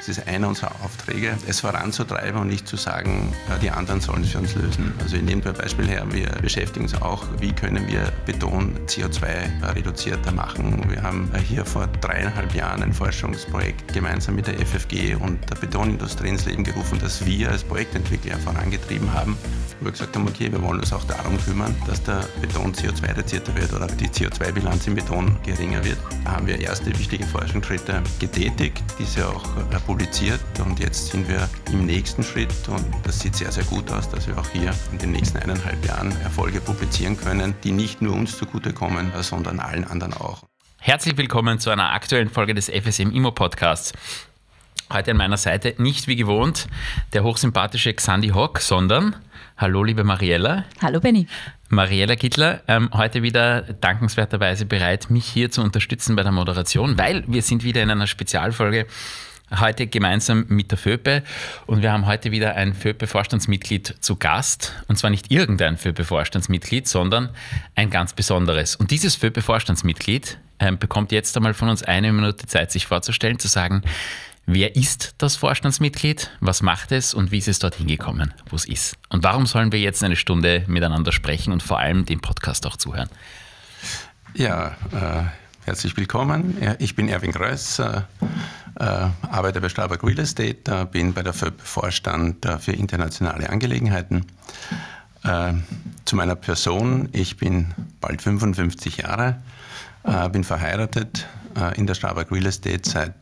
Es ist einer unserer Aufträge, es voranzutreiben und nicht zu sagen, die anderen sollen es für uns lösen. Also nehme ein Beispiel her, wir beschäftigen uns auch, wie können wir Beton CO2 reduzierter machen. Wir haben hier vor dreieinhalb Jahren ein Forschungsprojekt gemeinsam mit der FFG und der Betonindustrie ins Leben gerufen, das wir als Projektentwickler vorangetrieben haben, wo wir gesagt haben, okay, wir wollen uns auch darum kümmern, dass der Beton CO2-reduzierter wird oder die CO2-Bilanz im Beton geringer wird. Da haben wir erste wichtige Forschungsschritte getätigt, diese auch publiziert und jetzt sind wir im nächsten Schritt und das sieht sehr, sehr gut aus, dass wir auch hier in den nächsten eineinhalb Jahren Erfolge publizieren können, die nicht nur uns zugutekommen, sondern allen anderen auch. Herzlich willkommen zu einer aktuellen Folge des FSM Immo Podcasts. Heute an meiner Seite nicht wie gewohnt der hochsympathische Xandi Hock, sondern Hallo, liebe Mariella. Hallo, Benny. Mariella Gittler, ähm, heute wieder dankenswerterweise bereit, mich hier zu unterstützen bei der Moderation, weil wir sind wieder in einer Spezialfolge heute gemeinsam mit der FÖPE und wir haben heute wieder ein FÖPE-Vorstandsmitglied zu Gast und zwar nicht irgendein FÖPE-Vorstandsmitglied, sondern ein ganz besonderes. Und dieses FÖPE-Vorstandsmitglied ähm, bekommt jetzt einmal von uns eine Minute Zeit, sich vorzustellen, zu sagen, Wer ist das Vorstandsmitglied? Was macht es und wie ist es dorthin gekommen, wo es ist? Und warum sollen wir jetzt eine Stunde miteinander sprechen und vor allem den Podcast auch zuhören? Ja, äh, herzlich willkommen. Ich bin Erwin Größ, äh, äh, arbeite bei Strabag Real Estate, äh, bin bei der FÖB Vorstand äh, für internationale Angelegenheiten. Äh, zu meiner Person, ich bin bald 55 Jahre, bin verheiratet in der Strabag Real Estate seit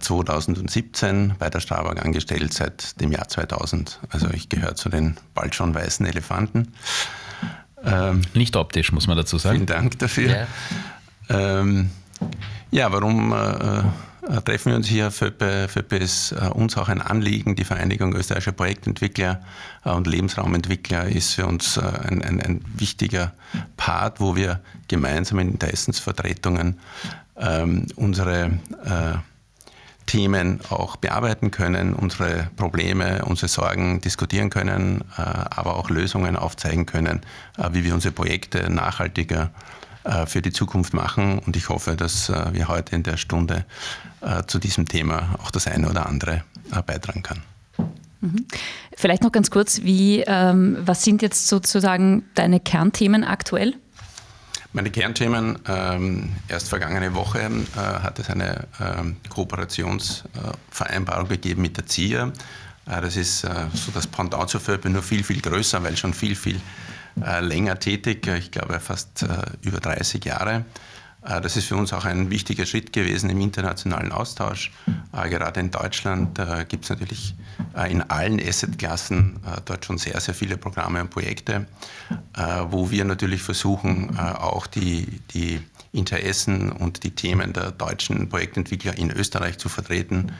2017 bei der Strabag angestellt seit dem Jahr 2000. Also ich gehöre zu den bald schon weißen Elefanten. Ähm, Nicht optisch, muss man dazu sagen. Vielen Dank dafür. Ja, ähm, ja warum äh, äh, treffen wir uns hier? FÖPE, FÖPE ist äh, uns auch ein Anliegen. Die Vereinigung österreichischer Projektentwickler äh, und Lebensraumentwickler ist für uns äh, ein, ein, ein, wichtiger Part, wo wir gemeinsam in Interessensvertretungen ähm, unsere äh, Themen auch bearbeiten können, unsere Probleme, unsere Sorgen diskutieren können, aber auch Lösungen aufzeigen können, wie wir unsere Projekte nachhaltiger äh, für die Zukunft machen. Und ich hoffe, dass wir heute in der Stunde zu diesem Thema auch das eine oder andere beitragen können. Mhm. Vielleicht noch ganz kurz, wie, ähm, was sind jetzt sozusagen deine Kernthemen aktuell? Meine Kernthemen, ähm, erst vergangene Woche äh, hat es eine ähm, Kooperationsvereinbarung gegeben mit der ZIA. Äh, das ist äh, so das Pendant zur FÖPE, nur viel, viel größer, weil schon viel, viel äh, länger tätig, ich glaube fast äh, über 30 Jahre. Äh, das ist für uns auch ein wichtiger Schritt gewesen im internationalen Austausch. Äh, gerade in Deutschland äh, gibt es natürlich in allen Assetklassen dort schon sehr, sehr viele Programme und Projekte, wo wir natürlich versuchen, auch die, die Interessen und die Themen der deutschen Projektentwickler in Österreich zu vertreten.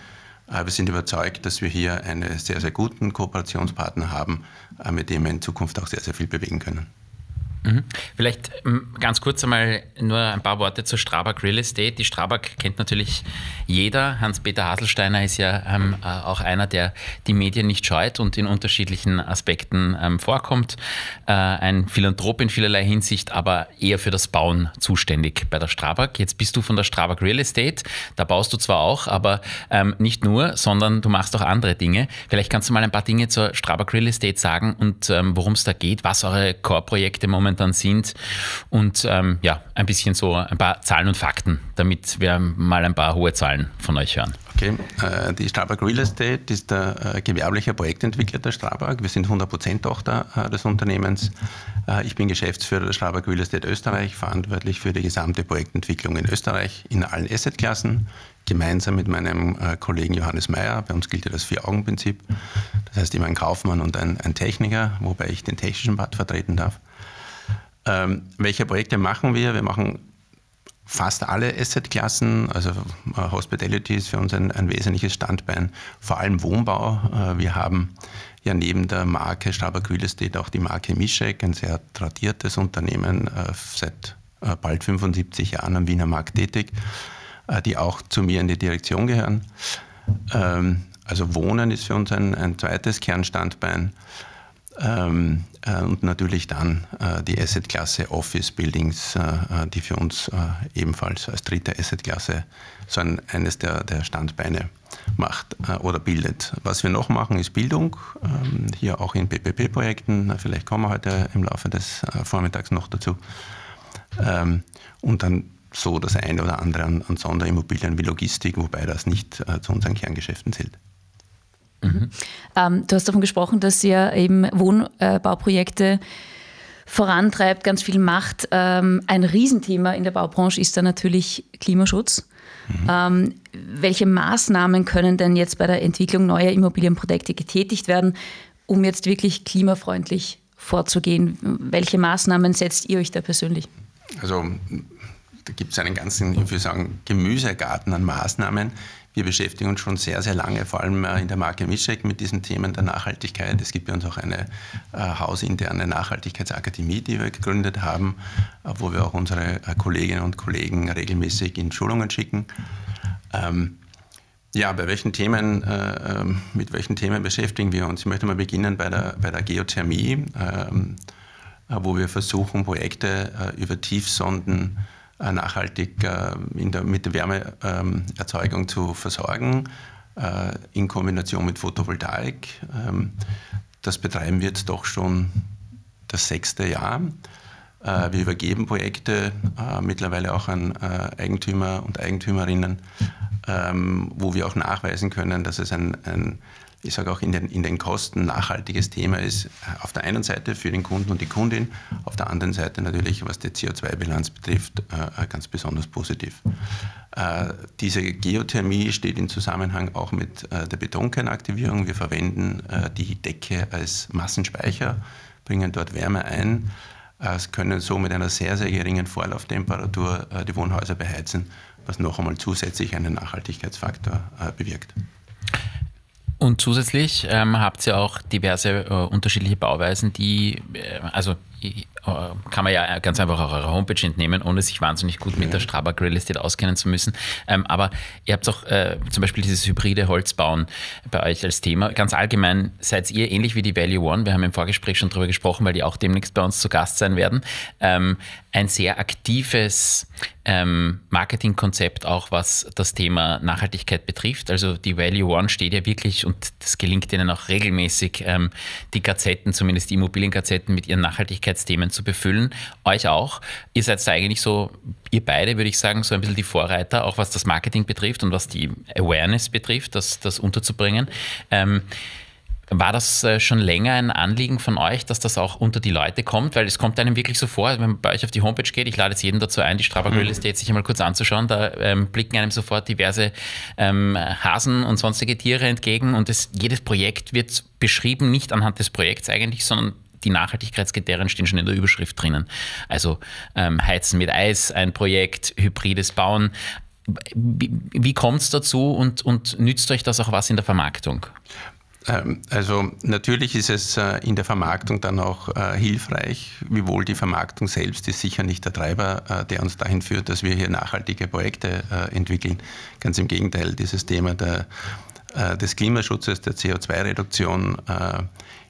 Wir sind überzeugt, dass wir hier einen sehr, sehr guten Kooperationspartner haben, mit dem wir in Zukunft auch sehr, sehr viel bewegen können. Mhm. Vielleicht ähm, ganz kurz einmal nur ein paar Worte zur Strabag Real Estate. Die Strabag kennt natürlich jeder. Hans-Peter Haselsteiner ist ja ähm, äh, auch einer, der die Medien nicht scheut und in unterschiedlichen Aspekten ähm, vorkommt. Äh, ein Philanthrop in vielerlei Hinsicht, aber eher für das Bauen zuständig bei der Strabag. Jetzt bist du von der Strabag Real Estate. Da baust du zwar auch, aber ähm, nicht nur, sondern du machst auch andere Dinge. Vielleicht kannst du mal ein paar Dinge zur Strabag Real Estate sagen und ähm, worum es da geht, was eure Core-Projekte momentan momentan sind und ähm, ja, ein bisschen so ein paar Zahlen und Fakten, damit wir mal ein paar hohe Zahlen von euch hören. Okay, äh, die Strabag Real Estate ist der äh, gewerbliche Projektentwickler der Strabag. Wir sind 100% Tochter äh, des Unternehmens. Ich bin Geschäftsführer der Strabag Real Estate Österreich, verantwortlich für die gesamte Projektentwicklung in Österreich in allen Assetklassen, gemeinsam mit meinem Kollegen Johannes Mayer. Bei uns gilt ja das Vier-Augen-Prinzip. Das heißt immer ein Kaufmann und ein, ein Techniker, wobei ich den technischen Part vertreten darf. Ähm, welche Projekte machen wir? Wir machen fast alle Assetklassen, also äh, Hospitality ist für uns ein, ein, wesentliches Standbein, vor allem Wohnbau. Äh, wir haben ja neben der Marke Strabag Real auch die Marke Mischek, ein sehr tradiertes Unternehmen, äh, seit bald 75 Jahren am Wiener Markt tätig, die auch zu mir in die Direktion gehören. Ähm, also Wohnen ist für uns ein, ein zweites Kernstandbein. Ähm, äh, und natürlich dann äh, die Assetklasse Office Buildings, äh, die für uns ebenfalls als dritte Assetklasse so ein, eines der, der Standbeine macht äh, oder bildet. Was wir noch machen, ist Bildung, ähm, hier auch in PPP-Projekten. Vielleicht kommen wir heute im Laufe des äh, Vormittags noch dazu. Ähm, und dann so das eine oder andere an, an Sonderimmobilien wie Logistik, wobei das nicht äh, zu unseren Kerngeschäften zählt. Mhm. Ähm, du hast davon gesprochen, dass ihr eben Wohnbauprojekte vorantreibt, ganz viel macht. Ähm, ein Riesenthema in der Baubranche ist da natürlich Klimaschutz. Mhm. Ähm, welche Maßnahmen können denn jetzt bei der Entwicklung neuer Immobilienprojekte getätigt werden, um jetzt wirklich klimafreundlich vorzugehen? Welche Maßnahmen setzt ihr euch da persönlich? Also da gibt es einen ganzen, ich würde sagen, Gemüsegarten an Maßnahmen. Wir beschäftigen uns schon sehr, sehr lange, vor allem äh, in der Marke Mischek, mit diesen Themen der Nachhaltigkeit. Es gibt bei uns auch eine äh, hausinterne Nachhaltigkeitsakademie, die wir gegründet haben, äh, wo wir auch unsere äh, Kolleginnen und Kollegen regelmäßig in Schulungen schicken. Ähm, ja, bei welchen Themen, äh, ähm, mit welchen Themen beschäftigen wir uns? Ich möchte mal beginnen bei der, bei der Geothermie, ähm, äh, wo wir versuchen, Projekte über Tiefsonden äh, nachhaltig äh, der, mit der Wärmeerzeugung zu versorgen, äh, in Kombination mit Photovoltaik. Ähm, das betreiben wir jetzt doch schon das sechste Jahr. Wir übergeben Projekte mittlerweile auch an Eigentümer und Eigentümerinnen, ähm, wo wir auch nachweisen können, dass es ein, ein ich sage auch in den, in den Kosten nachhaltiges Thema ist, äh, auf der einen Seite für den Kunden und die Kundin, auf der anderen Seite natürlich, was die CO2-Bilanz betrifft, äh, ganz besonders positiv. Äh, diese Geothermie steht in Zusammenhang auch mit der Betonkernaktivierung. Wir verwenden die Decke als Massenspeicher, bringen dort Wärme ein, es können so mit einer sehr, sehr geringen Vorlauftemperatur die Wohnhäuser beheizen, was noch einmal zusätzlich einen Nachhaltigkeitsfaktor bewirkt. Und zusätzlich ähm, habt ihr auch diverse äh, unterschiedliche Bauweisen, die, äh, also kann man ja ganz einfach auch eure Homepage entnehmen, ohne sich wahnsinnig gut mit der Strabag Real Estate auskennen zu müssen. Ähm, aber ihr habt auch äh, zum Beispiel dieses hybride Holzbauen bei euch als Thema. Ganz allgemein seid ihr ähnlich wie die Value One, wir haben im Vorgespräch schon darüber gesprochen, weil die auch demnächst bei uns zu Gast sein werden, ähm, ein sehr aktives ähm, Marketingkonzept auch, was das Thema Nachhaltigkeit betrifft. Also die Value One steht ja wirklich, und das gelingt ihnen auch regelmäßig, ähm, die Gazetten, zumindest die Immobiliengazetten mit ihren Nachhaltigkeitsthemen zu befüllen. Euch auch. Ihr seid eigentlich so, ihr beide, würde ich sagen, so ein bisschen die Vorreiter, auch was das Marketing betrifft und was die Awareness betrifft, das, das unterzubringen. Ähm, war das äh, schon länger ein Anliegen von euch, dass das auch unter die Leute kommt? Weil es kommt einem wirklich so vor, wenn man bei euch auf die Homepage geht, ich lade jetzt jeden dazu ein, die Strabag Real Estate sich einmal kurz anzuschauen, da ähm, blicken einem sofort diverse ähm, Hasen und sonstige Tiere entgegen und es, jedes Projekt wird beschrieben, nicht anhand des Projekts eigentlich, sondern die Nachhaltigkeitskriterien stehen schon in der Überschrift drinnen. Also ähm, Heizen mit Eis, ein Projekt, hybrides Bauen. Wie, wie kommt es dazu und, und nützt euch das auch was in der Vermarktung? Ähm, also natürlich ist es äh, in der Vermarktung dann auch äh, hilfreich, wiewohl die Vermarktung selbst ist sicher nicht der Treiber, äh, der uns dahin führt, dass wir hier nachhaltige Projekte entwickeln. Ganz im Gegenteil, dieses Thema der, des Klimaschutzes, der CO2-Reduktion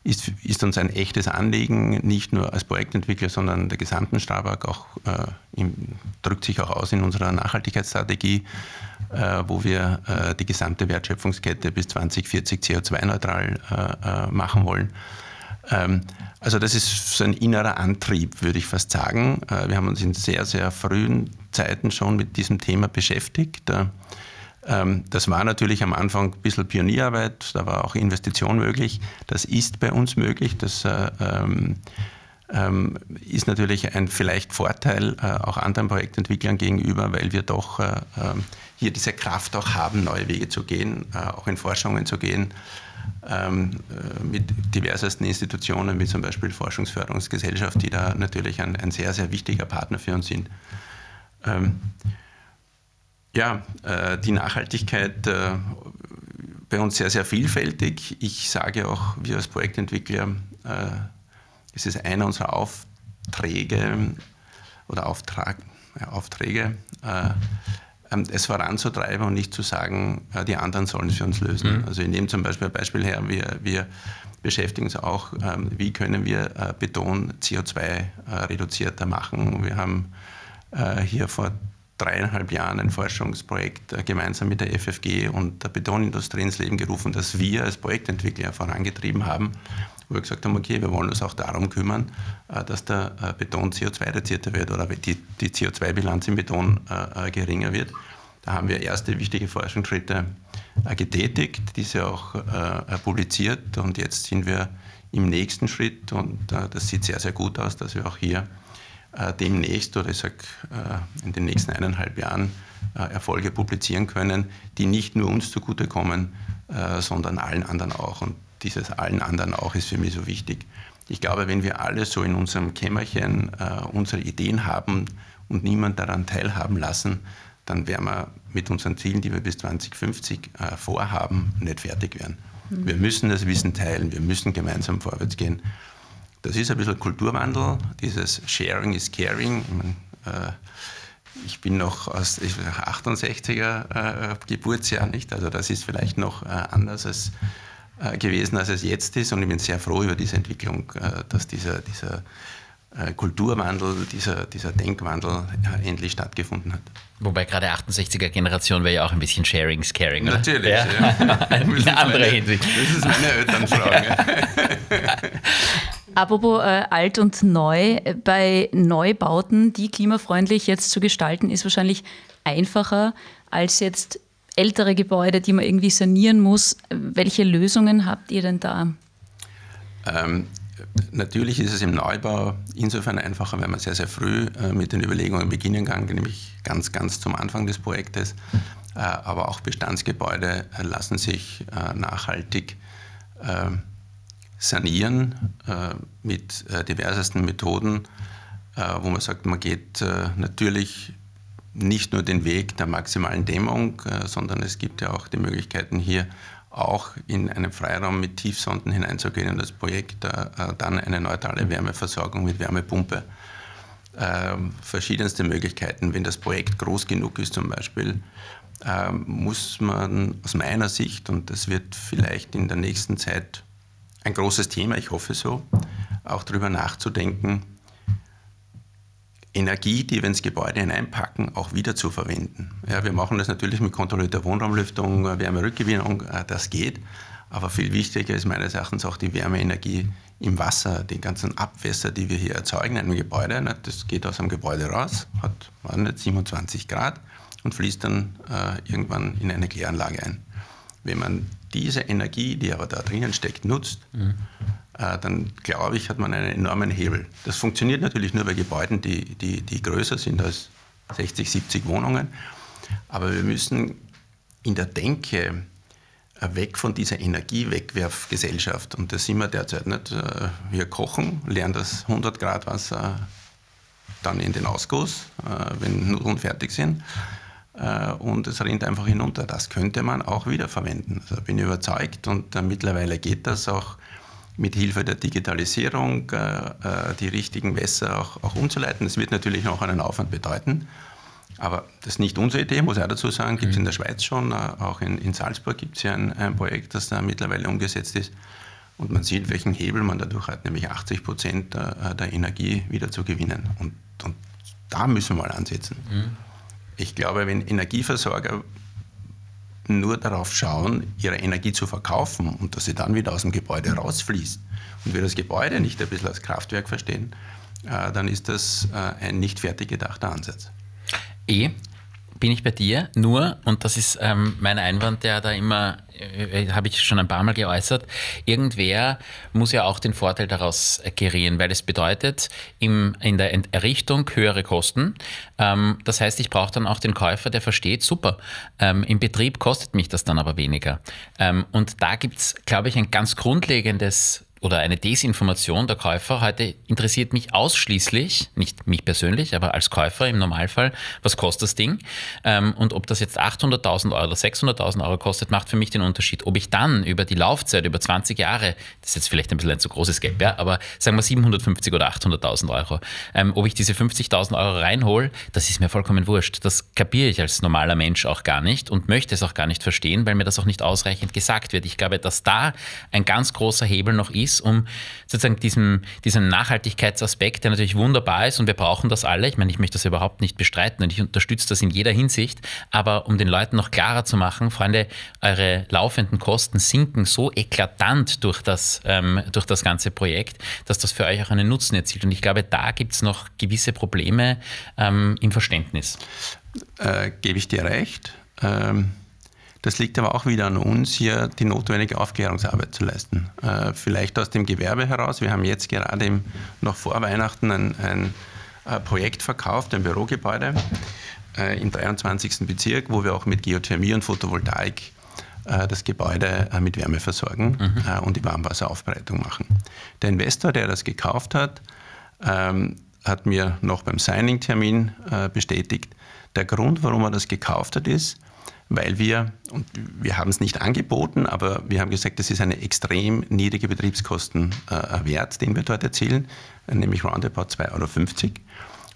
ist, ist, uns ein echtes Anliegen, nicht nur als Projektentwickler, sondern der gesamten Strabag auch, im, drückt sich auch aus in unserer Nachhaltigkeitsstrategie äh, wo wir äh, die gesamte Wertschöpfungskette bis 2040 CO2-neutral äh, machen wollen. Ähm, also das ist so ein innerer Antrieb, würde ich fast sagen. wir haben uns in sehr, sehr frühen Zeiten schon mit diesem Thema beschäftigt. Ähm, das war natürlich am Anfang ein bisschen Pionierarbeit, da war auch Investition möglich. Das ist bei uns möglich. Das ähm, ähm, ist natürlich ein vielleicht Vorteil äh, auch anderen Projektentwicklern gegenüber, weil wir doch äh, hier diese Kraft auch haben, neue Wege zu gehen, äh, auch in Forschungen zu gehen mit diversesten Institutionen, wie zum Beispiel Forschungsförderungsgesellschaft, die da natürlich ein, ein sehr, sehr wichtiger Partner für uns sind. Ja, die Nachhaltigkeit bei uns sehr, sehr vielfältig. Ich sage auch, wir als Projektentwickler es ist einer unserer Aufträge oder Auftrag, ja, Aufträge, äh, ähm, es voranzutreiben und nicht zu sagen, äh, die anderen sollen es für uns lösen. Mhm. Also ich nehme zum Beispiel ein Beispiel her, wir, wir beschäftigen uns auch, ähm, wie können wir äh, Beton CO2 reduzierter machen. Wir haben hier vor dreieinhalb Jahren ein Forschungsprojekt äh, gemeinsam mit der FFG und der Betonindustrie ins Leben gerufen, das wir als Projektentwickler vorangetrieben haben, wo wir gesagt haben, okay, wir wollen uns auch darum kümmern, äh, dass der äh, Beton CO2-reduzierter wird oder die, die CO2-Bilanz im Beton geringer wird. Da haben wir erste wichtige Forschungsschritte getätigt, diese auch publiziert und jetzt sind wir im nächsten Schritt und das sieht sehr, sehr gut aus, dass wir auch hier äh, demnächst oder ich sage äh, in den nächsten eineinhalb Jahren äh, Erfolge publizieren können, die nicht nur uns zugutekommen, sondern allen anderen auch. Und dieses allen anderen auch ist für mich so wichtig. Ich glaube, wenn wir alle so in unserem Kämmerchen unsere Ideen haben und niemand daran teilhaben lassen, dann werden wir mit unseren Zielen, die wir bis 2050 vorhaben, nicht fertig werden. Mhm. Wir müssen das Wissen teilen, wir müssen gemeinsam vorwärts gehen. Das ist ein bisschen Kulturwandel, dieses Sharing is Caring. Ich, meine, äh, ich bin noch aus 68er äh, Geburtsjahr, nicht? Also das ist vielleicht noch äh, anders als, äh, gewesen, als es jetzt ist. Und ich bin sehr froh über diese Entwicklung, dass dieser, dieser Kulturwandel, dieser, dieser Denkwandel endlich stattgefunden hat. Wobei gerade 68er Generation wäre ja auch ein bisschen Sharing is Caring. Oder? Natürlich, ja. ja. eine andere Hinsicht. Das ist meine Elternfrage. Apropos äh, alt und neu, bei Neubauten, die klimafreundlich jetzt zu gestalten, ist wahrscheinlich einfacher als jetzt ältere Gebäude, die man irgendwie sanieren muss. Welche Lösungen habt ihr denn da? Ähm, natürlich ist es im Neubau insofern einfacher, wenn man sehr, sehr früh äh, mit den Überlegungen beginnen kann, nämlich ganz, ganz zum Anfang des Projektes. Äh, aber auch Bestandsgebäude äh, lassen sich äh, nachhaltig sanieren äh, mit äh, diversesten Methoden, äh, wo man sagt, man geht äh, natürlich nicht nur den Weg der maximalen Dämmung, äh, sondern es gibt ja auch die Möglichkeiten hier auch in einen Freiraum mit Tiefsonden hineinzugehen in das Projekt, dann eine neutrale Wärmeversorgung mit Wärmepumpe. Ähm, verschiedenste Möglichkeiten. Wenn das Projekt groß genug ist zum Beispiel, ähm, muss man aus meiner Sicht, und das wird vielleicht in der nächsten Zeit ein großes Thema, ich hoffe so, auch darüber nachzudenken, Energie, die wir ins Gebäude hineinpacken, auch wieder zu verwenden. Ja, wir machen das natürlich mit kontrollierter Wohnraumlüftung, Wärmerückgewinnung, äh, das geht. Aber viel wichtiger ist meines Erachtens auch die Wärmeenergie im Wasser, die ganzen Abwässer, die wir hier erzeugen in einem Gebäude. Das geht aus einem Gebäude raus, hat nicht, 27 Grad und fließt dann äh, irgendwann in eine Kläranlage ein. Wenn man diese Energie, die aber da drinnen steckt, nutzt, mhm. äh, dann glaube ich, hat man einen enormen Hebel. Das funktioniert natürlich nur bei Gebäuden, die, die, die größer sind als 60, 70 Wohnungen. Aber wir müssen in der Denke äh, weg von dieser Energiewegwerfgesellschaft. Und das sind wir derzeit nicht. Äh, wir kochen, lernen das 100 Grad Wasser dann in den Ausguss, äh, wenn Nudeln fertig sind. Äh, und es rinnt einfach hinunter. Das könnte man auch wiederverwenden. Also bin ich überzeugt und äh, mittlerweile geht das auch mit Hilfe der Digitalisierung, äh, die richtigen Wässer auch, auch umzuleiten. Das wird natürlich noch einen Aufwand bedeuten. Aber das ist nicht unsere Idee, muss ich auch dazu sagen. Gibt es mhm. in der Schweiz schon, auch in, in Salzburg gibt es ja ein, ein, Projekt, das da mittlerweile umgesetzt ist. Und man sieht, welchen Hebel man dadurch hat, nämlich 80 Prozent der, der Energie wieder zu gewinnen. Und, und da müssen wir mal ansetzen. Mhm. Ich glaube, wenn Energieversorger nur darauf schauen, ihre Energie zu verkaufen und dass sie dann wieder aus dem Gebäude rausfließt und wir das Gebäude nicht ein bisschen als Kraftwerk verstehen, äh, dann ist das äh, ein nicht fertig gedachter Ansatz. E, bin ich bei dir, nur, und das ist ähm, mein Einwand, der da immer, äh, äh habe ich schon ein paar Mal geäußert, irgendwer muss ja auch den Vorteil daraus gerieren, weil es bedeutet im, in der Errichtung höhere Kosten. Ähm, das heißt, ich brauche dann auch den Käufer, der versteht, super, ähm, im Betrieb kostet mich das dann aber weniger. Ähm, und da gibt es, glaube ich, ein ganz grundlegendes oder eine Desinformation der Käufer. Heute interessiert mich ausschließlich, nicht mich persönlich, aber als Käufer im Normalfall, was kostet das Ding? Ähm, und ob das jetzt 800.000 Euro oder 600.000 Euro kostet, macht für mich den Unterschied. Ob ich dann über die Laufzeit, über 20 Jahre, das ist jetzt vielleicht ein bisschen ein zu großes Gap, ja, aber sagen wir 750 oder 800.000 Euro, ähm, ob ich diese 50.000 Euro reinhole, das ist mir vollkommen wurscht. Das kapiere ich als normaler Mensch auch gar nicht und möchte es auch gar nicht verstehen, weil mir das auch nicht ausreichend gesagt wird. Ich glaube, dass da ein ganz großer Hebel noch ist, ist, um sozusagen diesem, diesem Nachhaltigkeitsaspekt, der natürlich wunderbar ist und wir brauchen das alle, ich meine, ich möchte das überhaupt nicht bestreiten und ich unterstütze das in jeder Hinsicht, aber um den Leuten noch klarer zu machen, Freunde, eure laufenden Kosten sinken so eklatant durch das, ähm, durch das ganze Projekt, dass das für euch auch einen Nutzen erzielt. Und ich glaube, da gibt es noch gewisse Probleme ähm, im Verständnis. Äh, Gebe ich dir recht. Ähm das liegt aber auch wieder an uns, hier die notwendige Aufklärungsarbeit zu leisten. Äh, vielleicht aus dem Gewerbe heraus. Wir haben jetzt gerade im, noch vor Weihnachten ein, ein, ein äh, Projekt verkauft, ein Bürogebäude äh, im 23. Bezirk, wo wir auch mit Geothermie und Photovoltaik äh, das Gebäude äh, mit Wärme versorgen mhm. Äh, und die Warmwasseraufbereitung machen. Der Investor, der das gekauft hat, ähm, hat mir noch beim Signing-Termin bestätigt, der Grund, warum er das gekauft hat, ist, weil wir, und wir haben es nicht angeboten, aber wir haben gesagt, das ist eine extrem niedrige Betriebskostenwert, äh, den wir dort erzielen, nämlich roundabout 2,50 Euro.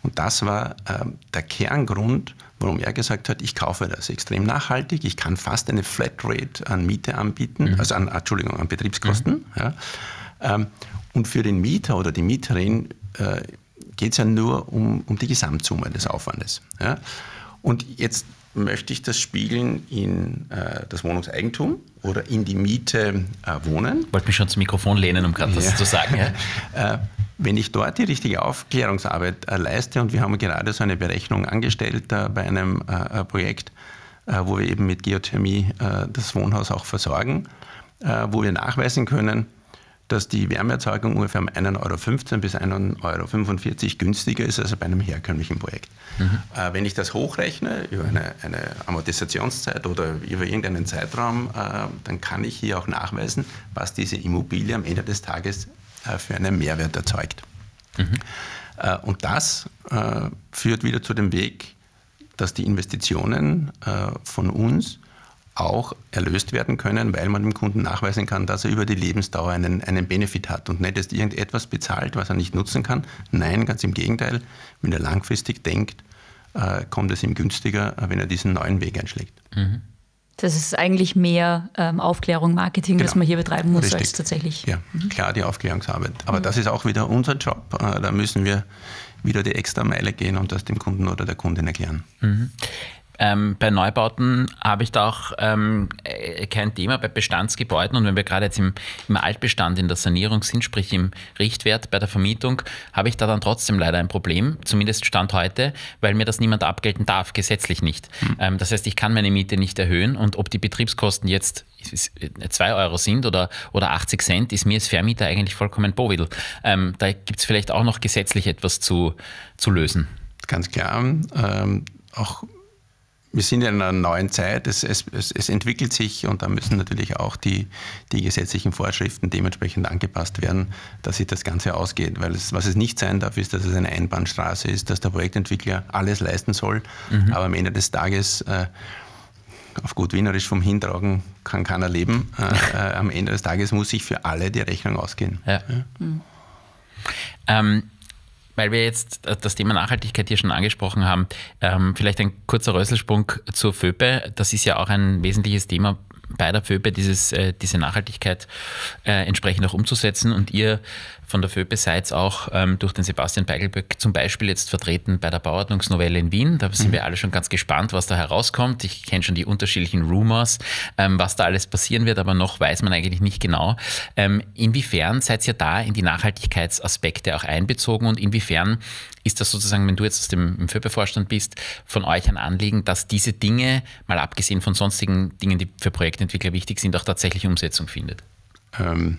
Und das war äh, der Kerngrund, warum er gesagt hat, ich kaufe das extrem nachhaltig, ich kann fast eine Flatrate an Miete anbieten, mhm. also an, Entschuldigung, an Betriebskosten. Mhm. Ja. Ähm, und für den Mieter oder die Mieterin äh, geht es ja nur um, um die Gesamtsumme des Aufwandes. Ja. Und jetzt möchte ich das spiegeln in äh, das Wohnungseigentum oder in die Miete äh, wohnen. Wollte mich schon zum Mikrofon lehnen, um gerade ja. das zu sagen. Ja. äh, wenn ich dort die richtige Aufklärungsarbeit äh, leiste, und wir haben gerade so eine Berechnung angestellt äh, bei einem äh, Projekt, wo wir eben mit Geothermie das Wohnhaus auch versorgen, wo wir nachweisen können, dass die Wärmeerzeugung ungefähr um 1,15 Euro bis 1,45 Euro günstiger ist als bei einem herkömmlichen Projekt. Mhm. Äh, wenn ich das hochrechne über eine, eine, Amortisationszeit oder über irgendeinen Zeitraum, äh, dann kann ich hier auch nachweisen, was diese Immobilie am Ende des Tages äh, für einen Mehrwert erzeugt. Mhm. Äh, und das äh, führt wieder zu dem Weg, dass die Investitionen äh, von uns auch erlöst werden können, weil man dem Kunden nachweisen kann, dass er über die Lebensdauer einen, einen Benefit hat und nicht erst irgendetwas bezahlt, was er nicht nutzen kann. Nein, ganz im Gegenteil, wenn er langfristig denkt, äh, kommt es ihm günstiger, wenn er diesen neuen Weg einschlägt. Mhm. Das ist eigentlich mehr ähm, Aufklärung, Marketing, genau. das man hier betreiben muss, Richtig. als tatsächlich. Ja, mhm. klar, die Aufklärungsarbeit. Aber mhm. das ist auch wieder unser Job. Äh, da müssen wir wieder die extra Meile gehen und das dem Kunden oder der Kundin erklären. Ähm, bei Neubauten habe ich da auch ähm, äh, kein Thema bei Bestandsgebäuden. Und wenn wir gerade jetzt im, im, Altbestand in der Sanierung sind, sprich im Richtwert bei der Vermietung, habe ich da dann trotzdem leider ein Problem, zumindest Stand heute, weil mir das niemand abgelten darf, gesetzlich nicht. Mhm. Ähm, das heißt, ich kann meine Miete nicht erhöhen und ob die Betriebskosten jetzt 2 Euro sind oder, oder 80 Cent, ist mir als Vermieter eigentlich vollkommen bovidel. Ähm, da gibt es vielleicht auch noch gesetzlich etwas zu, zu lösen. Ganz klar. Ähm, auch wir sind in einer neuen Zeit, es, es, es, entwickelt sich und da müssen natürlich auch die, die gesetzlichen Vorschriften dementsprechend angepasst werden, dass sich das Ganze ausgeht. Weil es, was es nicht sein darf, ist, dass es eine Einbahnstraße ist, dass der Projektentwickler alles leisten soll, mhm. aber am Ende des Tages äh, auf gut Wienerisch vom Hintragen kann keiner leben. Äh, äh, am Ende des Tages muss sich für alle die Rechnung ausgehen. Ja. Ja. Mhm. Ähm, weil wir jetzt das Thema Nachhaltigkeit hier schon angesprochen haben, ähm, vielleicht ein kurzer Rösselsprung zur FÖPE. Das ist ja auch ein wesentliches Thema bei der FÖPE, dieses, äh, diese Nachhaltigkeit äh, entsprechend auch umzusetzen. Und ihr von der FÖPE seid auch ähm, durch den Sebastian Beigelböck zum Beispiel jetzt vertreten bei der Bauordnungsnovelle in Wien. Da sind mhm. wir alle schon ganz gespannt, was da herauskommt. Ich kenne schon die unterschiedlichen Rumors, ähm, was da alles passieren wird, aber noch weiß man eigentlich nicht genau. Ähm, inwiefern seid ihr da in die Nachhaltigkeitsaspekte auch einbezogen und inwiefern ist das sozusagen, wenn du jetzt aus dem FÖPE-Vorstand bist, von euch ein Anliegen, dass diese Dinge, mal abgesehen von sonstigen Dingen, die für Projektentwickler wichtig sind, auch tatsächlich Umsetzung findet? Ähm,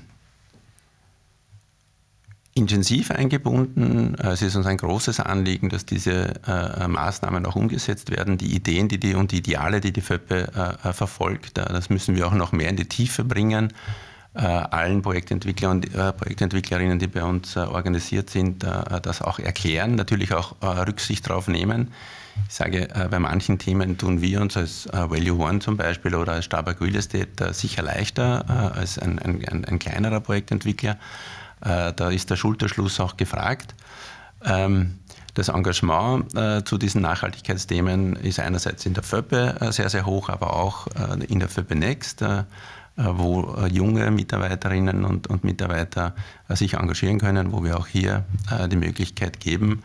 intensiv eingebunden. Es ist uns ein großes Anliegen, dass diese äh, Maßnahmen auch umgesetzt werden. Die Ideen die die, und die Ideale, die die FÖPE äh, äh, verfolgt, äh, das müssen wir auch noch mehr in die Tiefe bringen. Äh, allen Projektentwicklern und äh, Projektentwicklerinnen, die bei uns organisiert sind, das auch erklären, natürlich auch Rücksicht darauf nehmen. Ich sage, bei manchen Themen tun wir uns als Value One zum Beispiel oder als Starbuck Real Estate sicher leichter als ein, ein, ein kleinerer Projektentwickler. Äh, da ist der Schulterschluss auch gefragt. Ähm, das Engagement äh, zu diesen Nachhaltigkeitsthemen ist einerseits in der FÖPE äh, sehr, sehr hoch, aber auch in der FÖPE Next. Wo junge Mitarbeiterinnen und, und Mitarbeiter sich engagieren können, wo wir auch hier die Möglichkeit geben.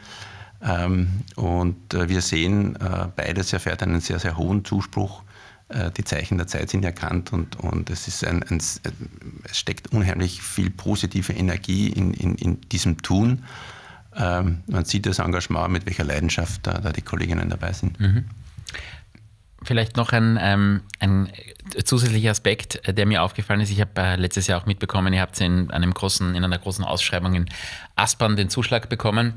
Ähm, und wir sehen, beides erfährt einen sehr, sehr hohen Zuspruch die Zeichen der Zeit sind erkannt und, und es, ist ein, ein, es steckt unheimlich viel positive Energie in, in, in diesem Tun. Ähm, man sieht das Engagement, mit welcher Leidenschaft da, da die Kolleginnen dabei sind. Mhm. Vielleicht noch ein, ähm, ein, zusätzlicher Aspekt, der mir aufgefallen ist. Ich habe äh, letztes Jahr auch mitbekommen, ihr habt in, einem großen, in einer großen Ausschreibung in Aspern den Zuschlag bekommen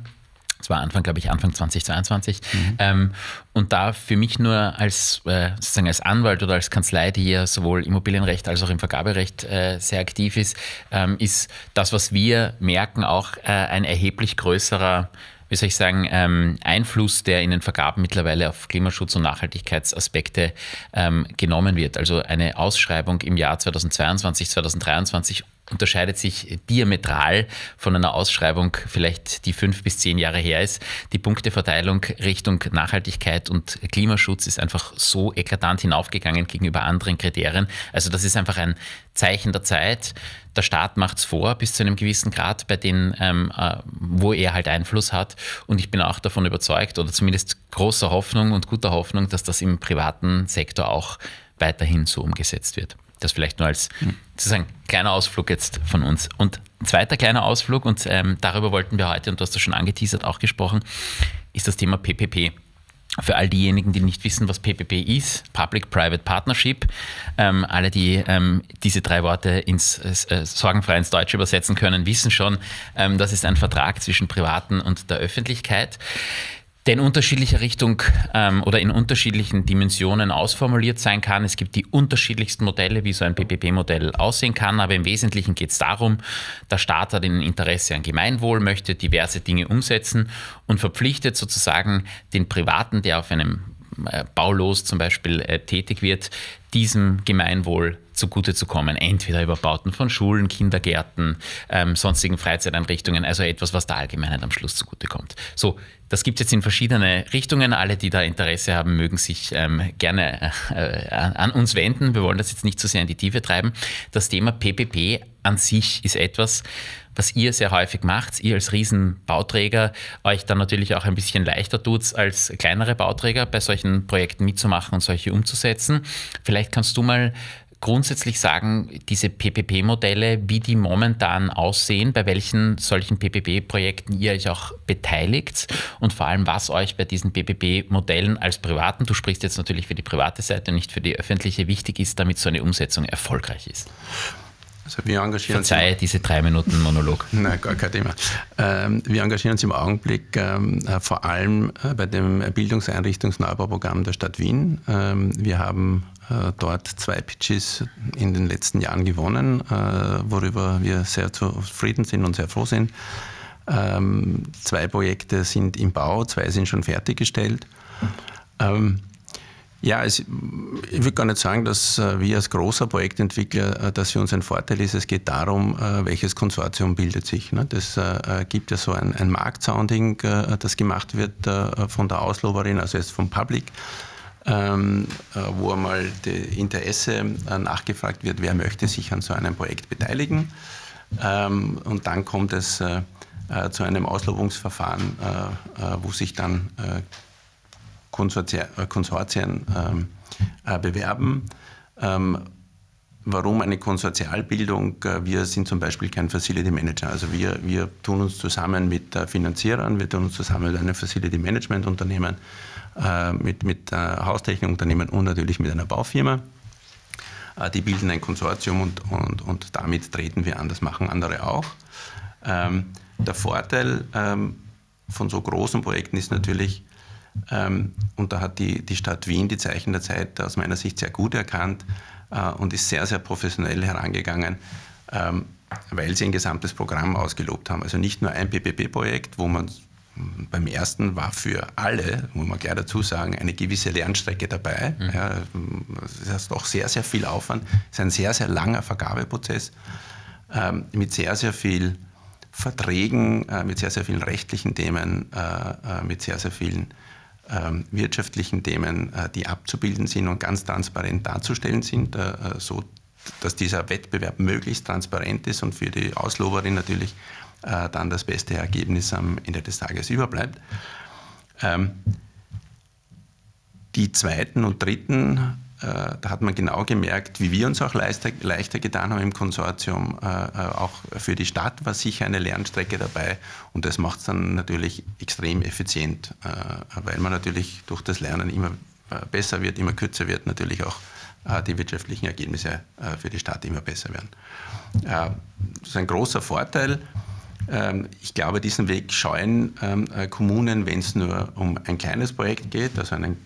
das war Anfang, glaube ich, Anfang 2022. Mhm. Ähm, und da für mich nur als, äh, sozusagen als Anwalt oder als Kanzlei, die ja sowohl Immobilienrecht als auch im Vergaberecht äh, sehr aktiv ist, ähm, ist das, was wir merken, auch äh, ein erheblich größerer wie soll ich sagen, ähm, Einfluss, der in den Vergaben mittlerweile auf Klimaschutz- und Nachhaltigkeitsaspekte ähm, genommen wird. Also eine Ausschreibung im Jahr 2022, 2023 unterscheidet sich diametral von einer Ausschreibung, vielleicht die fünf bis zehn Jahre her ist. Die Punkteverteilung Richtung Nachhaltigkeit und Klimaschutz ist einfach so eklatant hinaufgegangen gegenüber anderen Kriterien. Also das ist einfach ein Zeichen der Zeit. Der Staat macht es vor bis zu einem gewissen Grad, bei denen, ähm, äh, wo er halt Einfluss hat. Und ich bin auch davon überzeugt, oder zumindest großer Hoffnung und guter Hoffnung, dass das im privaten Sektor auch weiterhin so umgesetzt wird. Das vielleicht nur als sozusagen kleiner Ausflug jetzt von uns. Und ein zweiter kleiner Ausflug, und ähm, darüber wollten wir heute, und du hast das schon angeteasert, auch gesprochen, ist das Thema PPP. Für all diejenigen, die nicht wissen, was PPP ist, Public-Private Partnership, ähm, alle, die ähm, diese drei Worte ins äh, sorgenfrei ins Deutsche übersetzen können, wissen schon, ähm, das ist ein Vertrag zwischen Privaten und der Öffentlichkeit der in unterschiedlicher Richtung ähm, oder in unterschiedlichen Dimensionen ausformuliert sein kann. Es gibt die unterschiedlichsten Modelle, wie so ein PPP-Modell aussehen kann, aber im Wesentlichen geht es darum, der Staat hat ein Interesse an Gemeinwohl, möchte diverse Dinge umsetzen und verpflichtet sozusagen den Privaten, der auf einem äh, Baulos zum Beispiel äh, tätig wird, diesem Gemeinwohl zugute zu kommen. Entweder über Bauten von Schulen, Kindergärten, ähm, sonstigen Freizeiteinrichtungen, also etwas, was der Allgemeinheit am Schluss zugutekommt. So, das gibt es jetzt in verschiedene Richtungen. Alle, die da Interesse haben, mögen sich ähm, gerne äh, an uns wenden. Wir wollen das jetzt nicht zu so sehr in die Tiefe treiben. Das Thema PPP an sich ist etwas, was ihr sehr häufig macht, ihr als Riesenbauträger euch dann natürlich auch ein bisschen leichter tut, als kleinere Bauträger bei solchen Projekten mitzumachen und solche umzusetzen. Vielleicht kannst du mal grundsätzlich sagen, diese PPP-Modelle, wie die momentan aussehen, bei welchen solchen PPP-Projekten ihr euch auch beteiligt und vor allem, was euch bei diesen PPP-Modellen als Privaten, du sprichst jetzt natürlich für die private Seite, nicht für die öffentliche, wichtig ist, damit so eine Umsetzung erfolgreich ist. Also wir engagieren Verzeih diese drei Minuten Monolog. Nein, gar kein Thema. Ähm, wir engagieren uns im Augenblick ähm, äh, vor allem äh, bei dem Bildungseinrichtungsneubauprogramm der Stadt Wien. Ähm, wir haben äh, dort zwei Pitches in den letzten Jahren gewonnen, worüber wir sehr zufrieden sind und sehr froh sind. Zwei Projekte sind im Bau, zwei sind schon fertiggestellt. Ja, es, ich würde gar nicht sagen, dass äh, wir als großer Projektentwickler, äh, dass für uns ein Vorteil ist. Es geht darum, äh, welches Konsortium bildet sich. Ne? Das gibt ja so ein, ein Marktsounding, das gemacht wird von der Ausloberin, also jetzt vom Public. Ähm, wo einmal das Interesse nachgefragt wird, wer möchte sich an so einem Projekt beteiligen. Ähm, und dann kommt es zu einem Auslobungsverfahren, wo sich dann Konsortien, äh, ähm, äh, bewerben. Ähm, warum eine Konsortialbildung? Äh, wir sind zum Beispiel kein Facility Manager. Also wir, wir tun uns zusammen mit Finanzierern, wir tun uns zusammen mit einem Facility Management Unternehmen, mit, mit Haustechnikunternehmen und natürlich mit einer Baufirma. Die bilden ein Konsortium und, und, und damit treten wir an. Das machen andere auch. Ähm, der Vorteil von so großen Projekten ist natürlich, ähm, und da hat die, die Stadt Wien die Zeichen der Zeit aus meiner Sicht sehr gut erkannt äh, und ist sehr, sehr professionell herangegangen, ähm, weil sie ein gesamtes Programm ausgelobt haben. Also nicht nur ein PPP-Projekt, wo man beim ersten war für alle, muss man gleich dazu sagen, eine gewisse Lernstrecke dabei. Mhm. Ja, das ist doch sehr, sehr viel Aufwand. Es ist ein sehr, sehr langer Vergabeprozess ähm, mit sehr, sehr viel Verträgen, äh, mit sehr, sehr vielen rechtlichen Themen, äh, mit sehr, sehr vielen ähm, wirtschaftlichen Themen, äh, die abzubilden sind und ganz transparent darzustellen sind, äh, so dass dieser Wettbewerb möglichst transparent ist und für die Ausloberin natürlich äh, dann das beste Ergebnis am Ende des Tages überbleibt. Ähm, die zweiten und dritten, äh, da hat man genau gemerkt, wie wir uns auch leichter, leichter getan haben im Konsortium. Äh, äh auch für die Stadt war sicher eine Lernstrecke dabei und das macht es dann natürlich extrem effizient, äh, weil man natürlich durch das Lernen immer äh, besser wird, immer kürzer wird, natürlich auch äh, die wirtschaftlichen Ergebnisse für die Stadt immer besser werden. Das ist ein großer Vorteil. Ähm, ich glaube, diesen Weg scheuen ähm, Kommunen, wenn es nur um ein kleines Projekt geht, also einen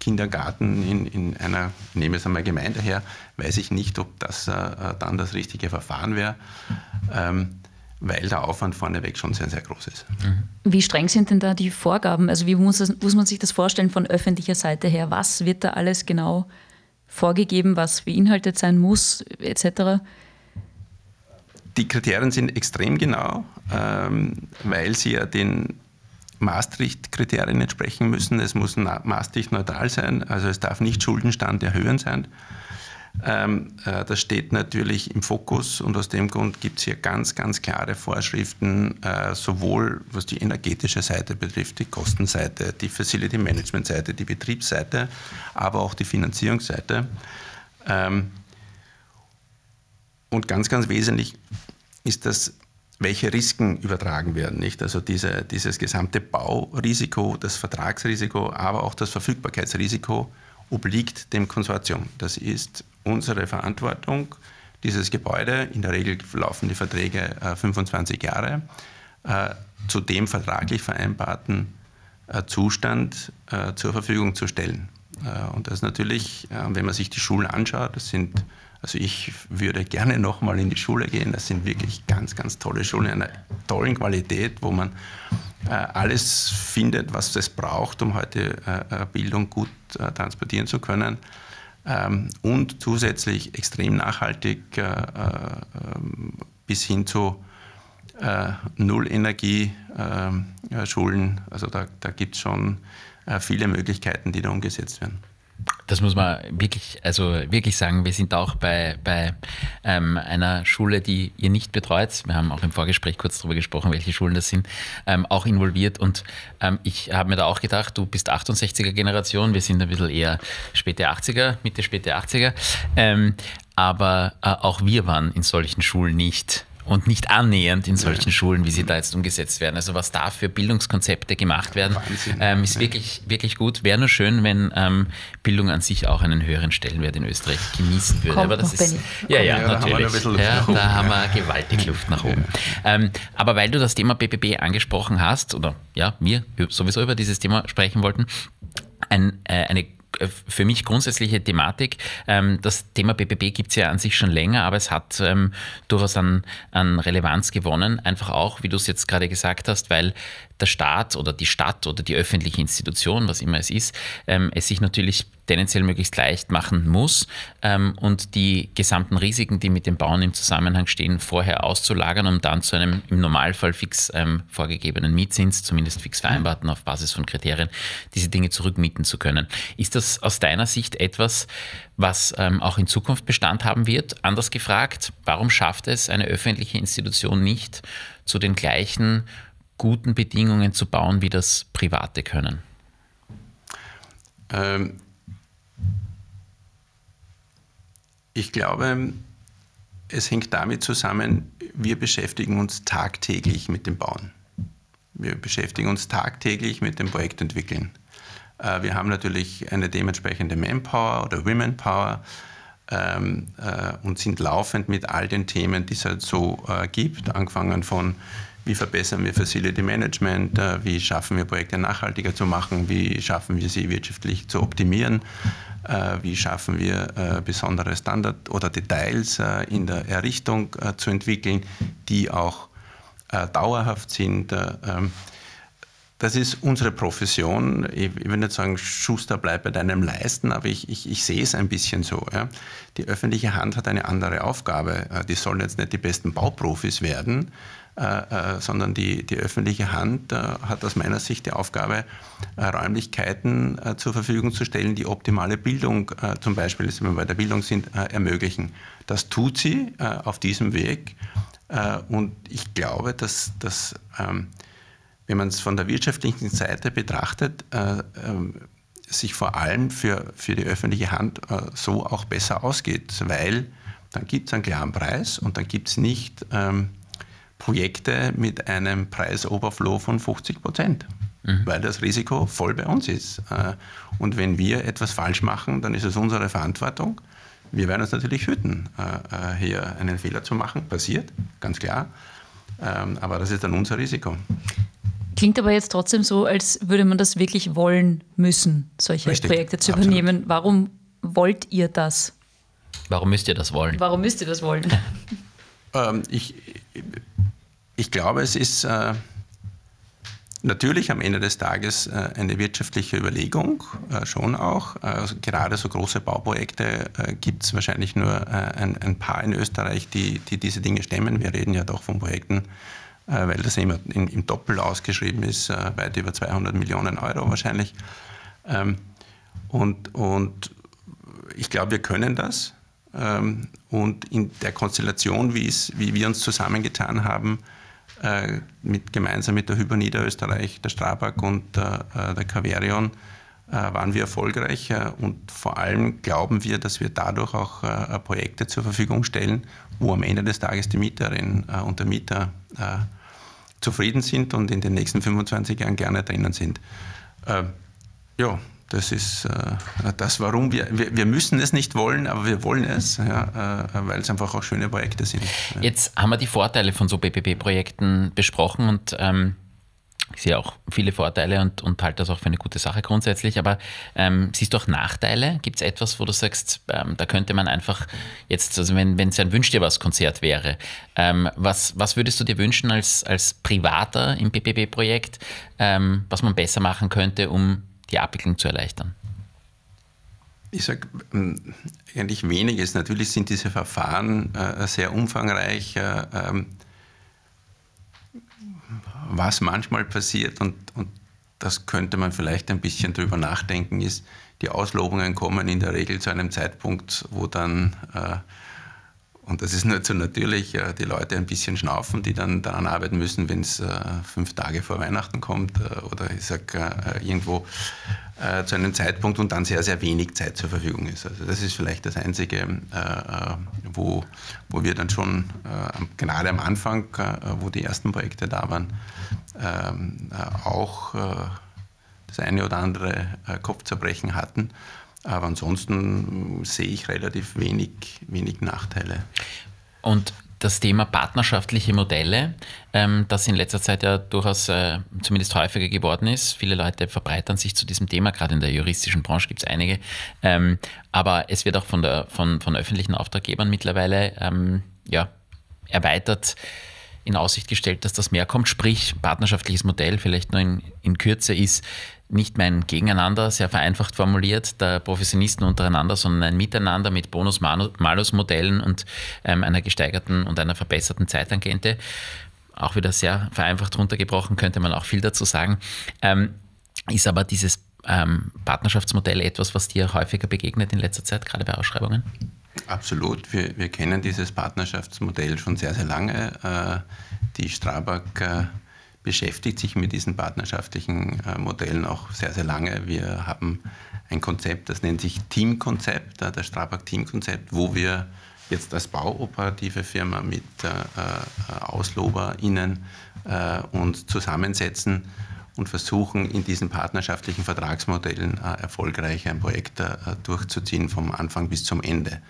Kindergarten in, in einer, ich nehme es einmal Gemeinde her, weiß ich nicht, ob das äh, dann das richtige Verfahren wäre, ähm, weil der Aufwand vorneweg schon sehr, sehr groß ist. Wie streng sind denn da die Vorgaben? Also wie muss, das, muss man sich das vorstellen von öffentlicher Seite her? Was wird da alles genau vorgegeben, was beinhaltet sein muss, etc.? Die Kriterien sind extrem genau, ähm, weil sie ja den Maastricht-Kriterien entsprechen müssen. Es muss Maastricht neutral sein, also es darf nicht Schuldenstand erhöhen sein. Ähm, äh, das steht natürlich im Fokus und aus dem Grund gibt es hier ganz, ganz klare Vorschriften, äh, sowohl was die energetische Seite betrifft, die Kostenseite, die Facility Management Seite, die Betriebsseite, aber auch die Finanzierungsseite. Ähm, und ganz, ganz wesentlich ist das welche Risiken übertragen werden. Nicht? Also diese, dieses gesamte Baurisiko, das Vertragsrisiko, aber auch das Verfügbarkeitsrisiko obliegt dem Konsortium. Das ist unsere Verantwortung. Dieses Gebäude, in der Regel laufen die Verträge äh, 25 Jahre, äh, zu dem vertraglich vereinbarten äh, Zustand äh, zur Verfügung zu stellen. Äh, und das natürlich, äh, wenn man sich die Schulen anschaut, das sind also ich würde gerne nochmal in die Schule gehen. Das sind wirklich ganz, ganz tolle Schulen, einer tollen Qualität, wo man äh, alles findet, was es braucht, um heute äh, äh Bildung gut äh, transportieren zu können. Ähm, und zusätzlich extrem nachhaltig äh, ähm, bis hin zu äh, Nullenergie-Schulen. Also da, da gibt es schon viele Möglichkeiten, die da umgesetzt werden. Das muss man wirklich, also wirklich sagen. Wir sind auch bei, bei ähm, einer Schule, die ihr nicht betreut. Wir haben auch im Vorgespräch kurz darüber gesprochen, welche Schulen das sind, ähm, auch involviert. Und ähm, ich habe mir da auch gedacht, du bist 68er Generation, wir sind ein bisschen eher späte 80er, Mitte späte 80er. Ähm, aber äh, auch wir waren in solchen Schulen nicht und nicht annähernd in solchen ja. Schulen, wie sie da jetzt umgesetzt werden. Also was da für Bildungskonzepte gemacht werden, ähm, ist ja. wirklich, wirklich gut. Wäre nur schön, wenn ähm, Bildung an sich auch einen höheren Stellenwert in Österreich genießen würde. Kommt aber das ist, ja, ja, ja, natürlich. Da, ja, da haben wir gewaltig Luft nach oben. Ähm, aber weil du das Thema BBB angesprochen hast, oder ja, wir sowieso über dieses Thema sprechen wollten, ein, äh, eine für mich grundsätzliche Thematik. Ähm, das Thema BBB gibt es ja an sich schon länger, aber es hat ähm, durchaus an, an Relevanz gewonnen. Einfach auch, wie du es jetzt gerade gesagt hast, weil der Staat oder die Stadt oder die öffentliche Institution, was immer es ist, ähm, es sich natürlich tendenziell möglichst leicht machen muss ähm, und die gesamten Risiken, die mit dem Bauen im Zusammenhang stehen, vorher auszulagern, um dann zu einem im Normalfall fix ähm, vorgegebenen Mietzins, zumindest fix vereinbarten auf Basis von Kriterien, diese Dinge zurückmieten zu können. Ist das aus deiner Sicht etwas, was ähm, auch in Zukunft Bestand haben wird? Anders gefragt, warum schafft es eine öffentliche Institution nicht, zu den gleichen guten Bedingungen zu bauen, wie das Private können? Ähm, Ich glaube, es hängt damit zusammen, wir beschäftigen uns tagtäglich mit dem Bauen. Wir beschäftigen uns tagtäglich mit dem Projektentwickeln. Äh, wir haben natürlich eine dementsprechende Manpower oder Womenpower ähm, äh, und sind laufend mit all den Themen, die es halt so äh, gibt, angefangen von wie verbessern wir Facility Management, wie schaffen wir Projekte nachhaltiger zu machen, wie schaffen wir sie wirtschaftlich zu optimieren, äh, wie schaffen wir äh, besondere Standard- oder Details äh, in der Errichtung zu entwickeln, die auch dauerhaft sind. Das ist unsere Profession. Ich, will nicht sagen, Schuster, bleib bei deinem Leisten, aber ich, ich, ich sehe es ein bisschen so. Ja. Die öffentliche Hand hat eine andere Aufgabe. Äh, die sollen jetzt nicht die besten Bauprofis werden, äh, äh, sondern die, die öffentliche Hand äh, hat aus meiner Sicht die Aufgabe, äh, Räumlichkeiten äh, zur Verfügung zu stellen, die optimale Bildung zum Beispiel, wenn wir bei der Bildung sind, ermöglichen. Das tut sie auf diesem Weg. und ich glaube, dass, dass ähm, wenn man es von der wirtschaftlichen Seite betrachtet, äh, ähm, sich vor allem für, für die öffentliche Hand äh, so auch besser ausgeht, weil dann gibt es einen klaren Preis und dann gibt es nicht ähm, Projekte mit einem Preisoverflow von 50 Prozent, mhm. weil das Risiko voll bei uns ist. Äh, und wenn wir etwas falsch machen, dann ist es unsere Verantwortung. Wir werden uns natürlich hüten, äh, äh hier einen Fehler zu machen. Passiert, ganz klar. Ähm, aber das ist dann unser Risiko. Klingt aber jetzt trotzdem so, als würde man das wirklich wollen müssen, solche Richtig, Projekte zu absolut. übernehmen. Warum wollt ihr das? Warum müsst ihr das wollen? Warum müsst ihr das wollen? Ähm, ich, ich glaube, es ist äh, natürlich am Ende des Tages äh, eine wirtschaftliche Überlegung, äh, schon auch. Also gerade so große Bauprojekte äh, gibt es wahrscheinlich nur äh, ein, ein, paar in Österreich, die, die diese Dinge stemmen. Wir reden ja doch von Projekten weil das immer im Doppel ausgeschrieben ist, äh, weit über 200 Millionen Euro wahrscheinlich. Ähm, und, und ich glaube, wir können das. Ähm, und in der Konstellation, wie, wir uns zusammengetan haben, äh, mit, gemeinsam mit der Hyper Niederösterreich, der Strabag und der Caverion, waren wir erfolgreich und vor allem glauben wir, dass wir dadurch auch Projekte zur Verfügung stellen, wo am Ende des Tages die Mieterin und der Mieter zufrieden sind und in den nächsten 25 Jahren gerne drinnen sind. Äh, ja, das ist äh, das, warum wir, wir, müssen es nicht wollen, aber wir wollen es, ja, äh, weil es einfach auch schöne Projekte sind. Jetzt haben wir die Vorteile von so BPP-Projekten besprochen und ähm, ich sehe auch viele Vorteile und, und halte das auch für eine gute Sache grundsätzlich. Aber ähm, siehst du auch Nachteile? Gibt es etwas, wo du sagst, ähm, da könnte man einfach jetzt, also wenn es ein Wünsch dir was Konzert wäre, ähm, was, was würdest du dir wünschen als, als Privater im PPP-Projekt, ähm, was man besser machen könnte, um die Abwicklung zu erleichtern? Ich sage ähm, eigentlich weniges. Natürlich sind diese Verfahren äh, sehr umfangreich. Äh, ähm, was manchmal passiert, und, und das könnte man vielleicht ein bisschen drüber nachdenken, ist, die Auslobungen kommen in der Regel zu einem Zeitpunkt, wo dann äh, und das ist nicht so natürlich, die Leute ein bisschen schnaufen, die dann daran arbeiten müssen, wenn es äh, fünf Tage vor Weihnachten kommt äh, oder ich sag äh, irgendwo zu einem Zeitpunkt und dann sehr, sehr wenig Zeit zur Verfügung ist. Also das ist vielleicht das Einzige, wo, wo wir dann schon gerade am Anfang, wo die ersten Projekte da waren, ähm, auch das eine oder andere Kopfzerbrechen hatten. Aber ansonsten sehe ich relativ wenig, wenig Nachteile. Und das Thema partnerschaftliche Modelle, ähm, das in letzter Zeit ja durchaus äh, zumindest häufiger geworden ist. Viele Leute verbreitern sich zu diesem Thema, gerade in der juristischen Branche gibt es einige. Ähm, aber es wird auch von, der, von, von öffentlichen Auftraggebern mittlerweile ähm, ja, erweitert in Aussicht gestellt, dass das mehr kommt. Sprich, partnerschaftliches Modell, vielleicht nur in, in Kürze, ist nicht mehr ein Gegeneinander, sehr vereinfacht formuliert, der Professionisten untereinander, sondern ein Miteinander mit Bonus-Malus-Modellen und ähm, einer gesteigerten und einer verbesserten Zeitangente. Auch wieder sehr vereinfacht runtergebrochen, könnte man auch viel dazu sagen. Ähm, ist aber dieses ähm, Partnerschaftsmodell etwas, was dir häufiger begegnet in letzter Zeit, gerade bei Ausschreibungen? Absolut. Wir, wir kennen dieses Partnerschaftsmodell schon sehr, sehr lange. Äh, die Strabag äh, beschäftigt sich mit diesen partnerschaftlichen äh, Modellen auch sehr, sehr lange. Wir haben ein Konzept, das nennt sich Teamkonzept, das Strabag Teamkonzept, wo wir jetzt als bauoperative Firma mit AusloberInnen uns zusammensetzen und versuchen, in diesen partnerschaftlichen Vertragsmodellen äh, erfolgreich ein Projekt äh, durchzuziehen, vom Anfang bis zum Ende.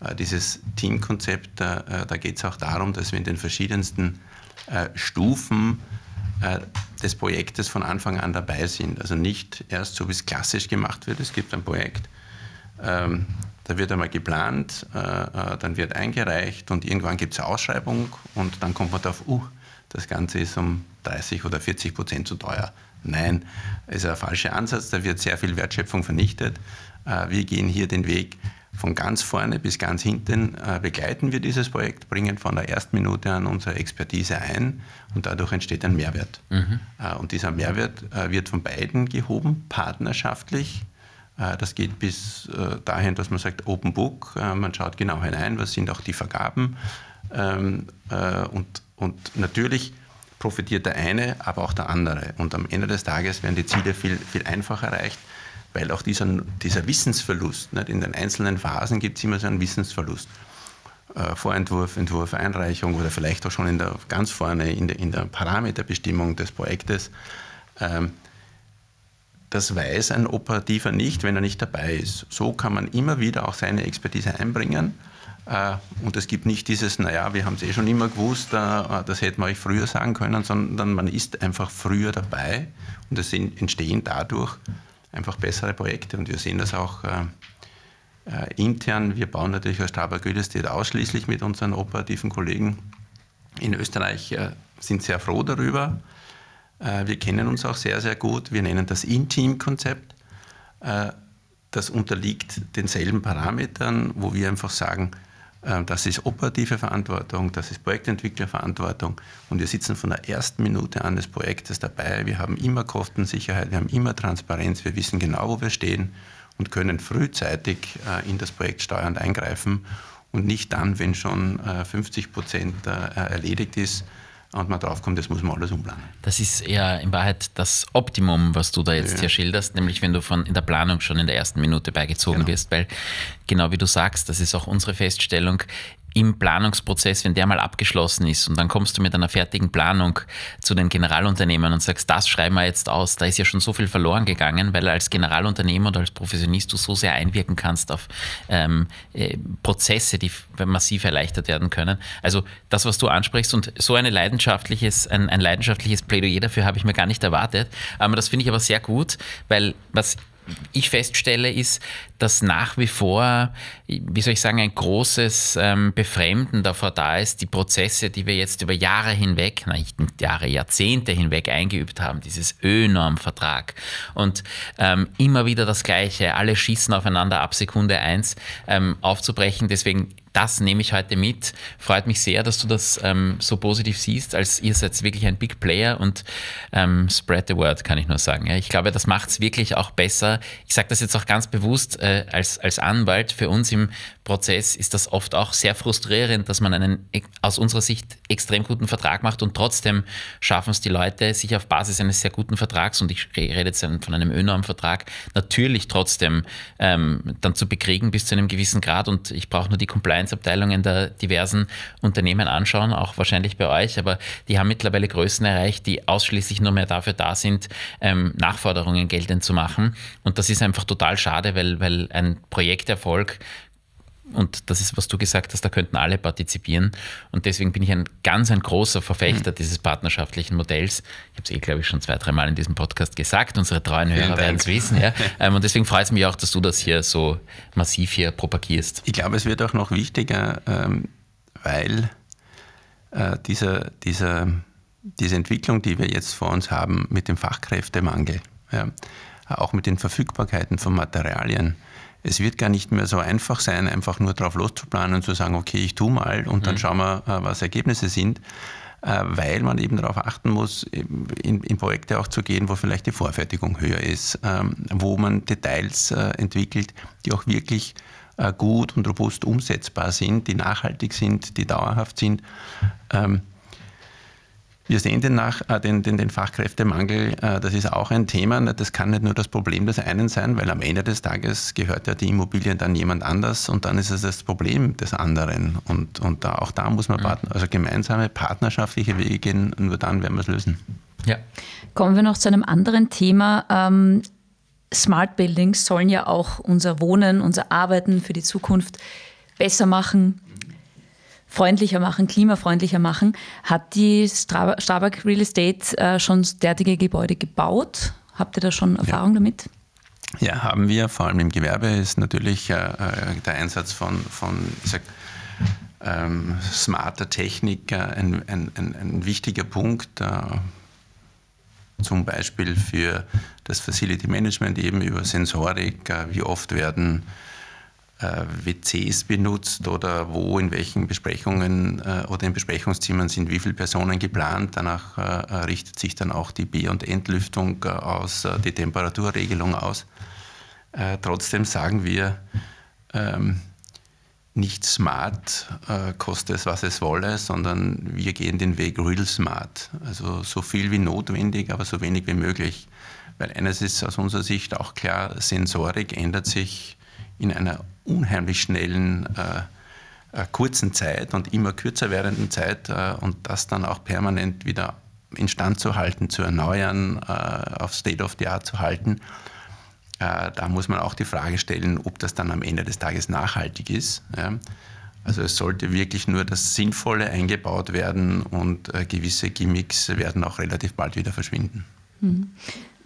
Äh, dieses Teamkonzept, da geht es auch darum, dass wir in den verschiedensten Stufen des Projektes von Anfang an dabei sind. Also nicht erst so, wie es klassisch gemacht wird. Es gibt ein Projekt, ähm, da wird einmal geplant, dann wird eingereicht und irgendwann gibt es eine Ausschreibung und dann kommt man darauf, uh, das Ganze ist um 30 oder 40 Prozent zu teuer. Nein, ist ein falscher Ansatz, da wird sehr viel Wertschöpfung vernichtet. Äh, wir gehen hier den Weg von ganz vorne bis ganz hinten, äh, begleiten wir dieses Projekt, bringen von der ersten Minute an unsere Expertise ein und dadurch entsteht ein Mehrwert. Mhm. Äh, und dieser Mehrwert wird von beiden gehoben, partnerschaftlich. Das geht bis dahin, dass man sagt, Open Book, man schaut genau hinein, was sind auch die Vergaben. Ähm, und, und natürlich profitiert der eine, aber auch der andere. Und am Ende des Tages werden die Ziele viel, viel einfacher erreicht weil auch dieser, dieser Wissensverlust, nicht? in den einzelnen Phasen gibt es immer so einen Wissensverlust. Äh, Vorentwurf, Entwurf, Einreichung oder vielleicht auch schon in der, ganz vorne in der, in der Parameterbestimmung des Projektes. Ähm, das weiß ein Operativer nicht, wenn er nicht dabei ist. So kann man immer wieder auch seine Expertise einbringen. Äh, und es gibt nicht dieses, naja, wir haben es eh schon immer gewusst, äh, das hätten wir euch früher sagen können, sondern man ist einfach früher dabei und es entstehen dadurch einfach bessere Projekte. Und wir sehen das auch äh, äh, intern. Wir bauen natürlich als Strabag Real ausschließlich mit unseren operativen Kollegen in Österreich, äh, sind sehr froh darüber. Äh, wir kennen uns auch sehr, sehr gut. Wir nennen das In-Team-Konzept. Äh, das unterliegt denselben Parametern, wo wir einfach sagen, das ist operative Verantwortung, das ist Projektentwicklerverantwortung und wir sitzen von der ersten Minute an des Projektes dabei. Wir haben immer Kostensicherheit, wir haben immer Transparenz, wir wissen genau, wo wir stehen und können frühzeitig äh, in das Projekt steuernd eingreifen und nicht dann, wenn schon 50 äh, Prozent äh, erledigt ist und man draufkommt, das muss man alles umplanen. Das ist eher in Wahrheit das Optimum, was du da jetzt ja. hier schilderst, nämlich wenn du von in der Planung schon in der ersten Minute beigezogen genau. wirst, weil genau wie du sagst, das ist auch unsere Feststellung, im Planungsprozess, wenn der mal abgeschlossen ist und dann kommst du mit einer fertigen Planung zu den Generalunternehmern und sagst, das schreiben wir jetzt aus, da ist ja schon so viel verloren gegangen, weil als Generalunternehmer oder als Professionist du so sehr einwirken kannst auf ähm, äh, Prozesse, die massiv erleichtert werden können. Also das, was du ansprichst und so eine leidenschaftliches, ein, ein leidenschaftliches Plädoyer dafür habe ich mir gar nicht erwartet. Aber das finde ich aber sehr gut, weil was ich feststelle, ist, dass nach wie vor, wie soll ich sagen, ein großes ähm, Befremden davor da ist, die Prozesse, die wir jetzt über Jahre hinweg, na nicht Jahre, Jahrzehnte hinweg eingeübt haben, dieses Ö-Norm-Vertrag und ähm, immer wieder das Gleiche, alle schießen aufeinander ab Sekunde eins, ähm, aufzubrechen. Deswegen das nehme ich heute mit. Freut mich sehr, dass du das ähm, so positiv siehst, als ihr seid wirklich ein Big Player und ähm, spread the word, kann ich nur sagen. Ja, ich glaube, das macht es wirklich auch besser. Ich sage das jetzt auch ganz bewusst äh, als, als Anwalt. Für uns im Prozess ist das oft auch sehr frustrierend, dass man einen aus unserer Sicht extrem guten Vertrag macht und trotzdem schaffen es die Leute, sich auf Basis eines sehr guten Vertrags, und ich rede jetzt von einem ÖNORM-Vertrag, natürlich trotzdem ähm, dann zu bekriegen bis zu einem gewissen Grad. Und ich brauche nur die Compliance-Abteilungen der diversen Unternehmen anschauen, auch wahrscheinlich bei euch, aber die haben mittlerweile Größen erreicht, die ausschließlich nur mehr dafür da sind, ähm, Nachforderungen geltend zu machen. Und das ist einfach total schade, weil, weil ein Projekterfolg und das ist, was du gesagt hast, da könnten alle partizipieren. Und deswegen bin ich ein ganz ein großer Verfechter mhm. dieses partnerschaftlichen Modells. Ich habe es eh, glaube ich, schon zwei, drei Mal in diesem Podcast gesagt. Unsere treuen Hörer werden es wissen. Ja. Ähm, und deswegen freut es mich auch, dass du das hier so massiv hier propagierst. Ich glaube, es wird auch noch wichtiger, ähm, weil äh, dieser, dieser, diese Entwicklung, die wir jetzt vor uns haben mit dem Fachkräftemangel, ja, auch mit den Verfügbarkeiten von Materialien, es wird gar nicht mehr so einfach sein, einfach nur drauf loszuplanen und zu sagen, okay, ich tue mal und dann mhm. schauen wir, äh, was Ergebnisse sind, äh, weil man eben darauf achten muss, in, in, Projekte auch zu gehen, wo vielleicht die Vorfertigung höher ist, ähm, wo man Details äh, entwickelt, die auch wirklich gut und robust umsetzbar sind, die nachhaltig sind, die dauerhaft sind. Wir sehen den, nach, äh, den, den, den Fachkräftemangel, äh, das ist auch ein Thema. Das kann nicht nur das Problem des einen sein, weil am Ende des Tages gehört ja die Immobilie dann jemand anders und dann ist es das Problem des anderen. Und, und da, auch da muss man mhm. Partner, also gemeinsame partnerschaftliche Wege gehen, nur dann werden wir es lösen. Ja. Kommen wir noch zu einem anderen Thema. Ähm, Smart Buildings sollen ja auch unser Wohnen, unser Arbeiten für die Zukunft besser machen, freundlicher machen, klimafreundlicher machen. Hat die Strabag Real Estate äh, schon derartige Gebäude gebaut? Habt ihr da schon Erfahrung ja. damit? Ja, haben wir. Vor allem im Gewerbe ist natürlich äh, äh der Einsatz von, von sag, ähm, smarter Technik äh, ein, ein, ein, ein, wichtiger Punkt. Äh, zum Beispiel für das Facility Management eben über Sensorik, äh, wie oft werden WCs benutzt oder wo in welchen Besprechungen äh, oder in Besprechungszimmern sind wie viele Personen geplant. Danach richtet sich dann auch die B- und Entlüftung aus, die Temperaturregelung aus. Trotzdem sagen wir, ähm, nicht smart, äh, koste es, was es wolle, sondern wir gehen den Weg real smart. Also so viel wie notwendig, aber so wenig wie möglich. Weil eines ist aus unserer Sicht auch klar, Sensorik ändert sich in einer unheimlich schnellen, äh, äh, kurzen Zeit und immer kürzer werdenden Zeit äh, und das dann auch permanent wieder instand zu halten, zu erneuern, äh, auf State of the Art zu halten äh, da muss man auch die Frage stellen, ob das dann am Ende des Tages nachhaltig ist. Also es sollte wirklich nur das Sinnvolle eingebaut werden und äh, gewisse Gimmicks werden auch relativ bald wieder verschwinden. Mhm.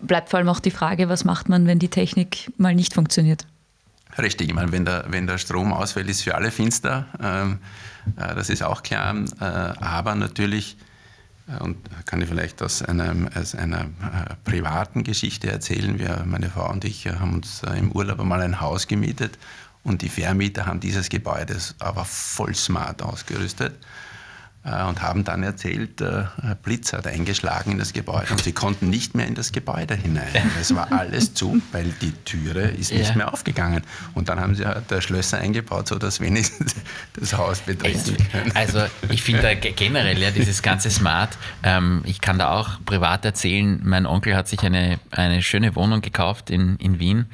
Bleibt vor allem auch die Frage, was macht man, wenn die Technik mal nicht funktioniert? Richtig, ich meine, wenn der, wenn der Strom ausfällt, ist für alle finster. Ähm, äh, das ist auch klar. aber natürlich und kann ich vielleicht aus, einem, aus einer äh, privaten Geschichte erzählen. Wir, meine Frau und ich haben uns äh, im Urlaub einmal ein Haus gemietet und die Vermieter haben dieses Gebäude aber voll smart ausgerüstet. Äh, und haben dann erzählt, äh, Blitz hat eingeschlagen in das Gebäude und sie konnten nicht mehr in das Gebäude hinein. Es war alles zu, weil die Türe ist nicht ja. mehr aufgegangen. Und dann haben sie halt Schlösser eingebaut, sodass wenigstens das Haus betreten können. Also ich finde generell ja dieses ganze Smart, ähm, ich kann da auch privat erzählen, mein Onkel hat sich eine, eine schöne Wohnung gekauft in, in Wien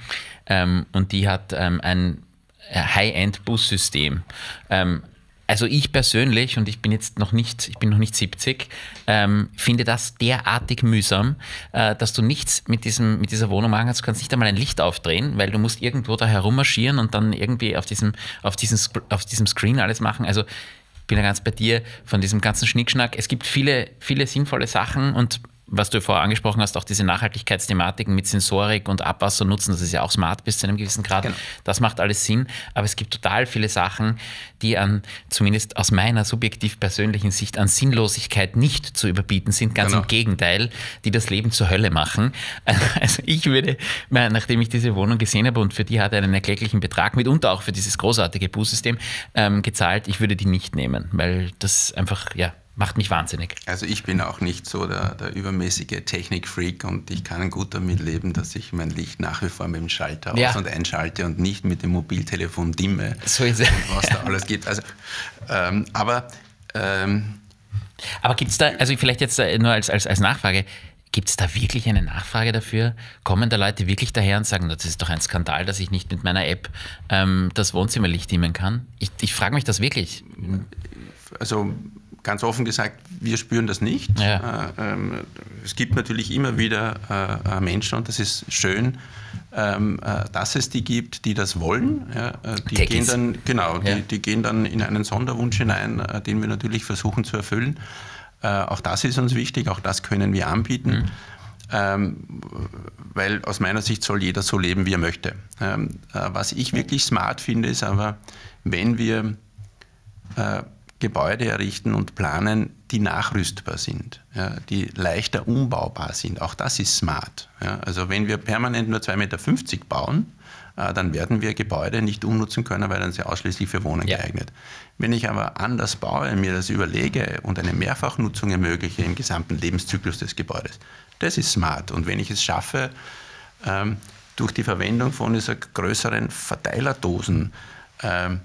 ähm, und die hat ähm, ein High-End-Bussystem. Ähm, also ich persönlich, und ich bin jetzt noch nicht, ich bin noch nicht 70, ähm, finde das derartig mühsam, äh, dass du nichts mit, diesem, mit dieser Wohnung machen kannst. Du kannst nicht einmal ein Licht aufdrehen, weil du musst irgendwo da herummarschieren und dann irgendwie auf diesem, auf diesem, auf diesem Screen alles machen. Also ich bin ja ganz bei dir von diesem ganzen Schnickschnack. Es gibt viele, viele sinnvolle Sachen und was du vorher angesprochen hast, auch diese Nachhaltigkeitsthematiken mit Sensorik und Abwasser nutzen, das ist ja auch smart bis zu einem gewissen Grad. Genau. Das macht alles Sinn. Aber es gibt total viele Sachen, die an, zumindest aus meiner subjektiv persönlichen Sicht, an Sinnlosigkeit nicht zu überbieten sind. Ganz genau. im Gegenteil, die das Leben zur Hölle machen. Also ich würde, nachdem ich diese Wohnung gesehen habe und für die hat er einen erkläglichen Betrag, mitunter auch für dieses großartige Bussystem, ähm, gezahlt, ich würde die nicht nehmen, weil das einfach, ja, macht mich wahnsinnig. Also ich bin auch nicht so der, der übermäßige Technikfreak und ich kann gut damit leben, dass ich mein Licht nach wie vor mit dem Schalter ja. aus- und einschalte und nicht mit dem Mobiltelefon dimme. So ist es. Was da alles gibt. Also, ähm, aber ähm, aber gibt es da, also vielleicht jetzt äh, nur als, als, als Nachfrage, Gibt es da wirklich eine Nachfrage dafür? Kommen da Leute wirklich daher und sagen, das ist doch ein Skandal, dass ich nicht mit meiner App ähm, das Wohnzimmerlicht dimmen kann? Ich, ich frage mich das wirklich. Also ganz offen gesagt, wir spüren das nicht. Ja. Äh, ähm, es gibt natürlich immer wieder äh, äh, Menschen, und das ist schön, ähm, dass es die gibt, die das wollen. Die gehen dann, genau, die, die, gehen dann in einen Sonderwunsch hinein, den wir natürlich versuchen zu erfüllen. Auch das ist uns wichtig, auch das können wir anbieten. Mhm. Ähm, weil aus meiner Sicht soll jeder so leben, wie er möchte. was ich wirklich smart finde, ist aber, wenn wir Gebäude errichten und planen, die nachrüstbar sind, ja, die leichter umbaubar sind. Auch das ist smart. Ja. Also wenn wir permanent nur 2,50 Meter bauen, äh, dann werden wir Gebäude nicht umnutzen können, weil dann sie ausschließlich für Wohnen ja. geeignet. Wenn ich aber anders baue, mir das überlege und eine Mehrfachnutzung ermögliche im gesamten Lebenszyklus des Gebäudes, das ist smart. Und wenn ich es schaffe, ähm, durch die Verwendung von dieser größeren Verteilerdosen, ähm,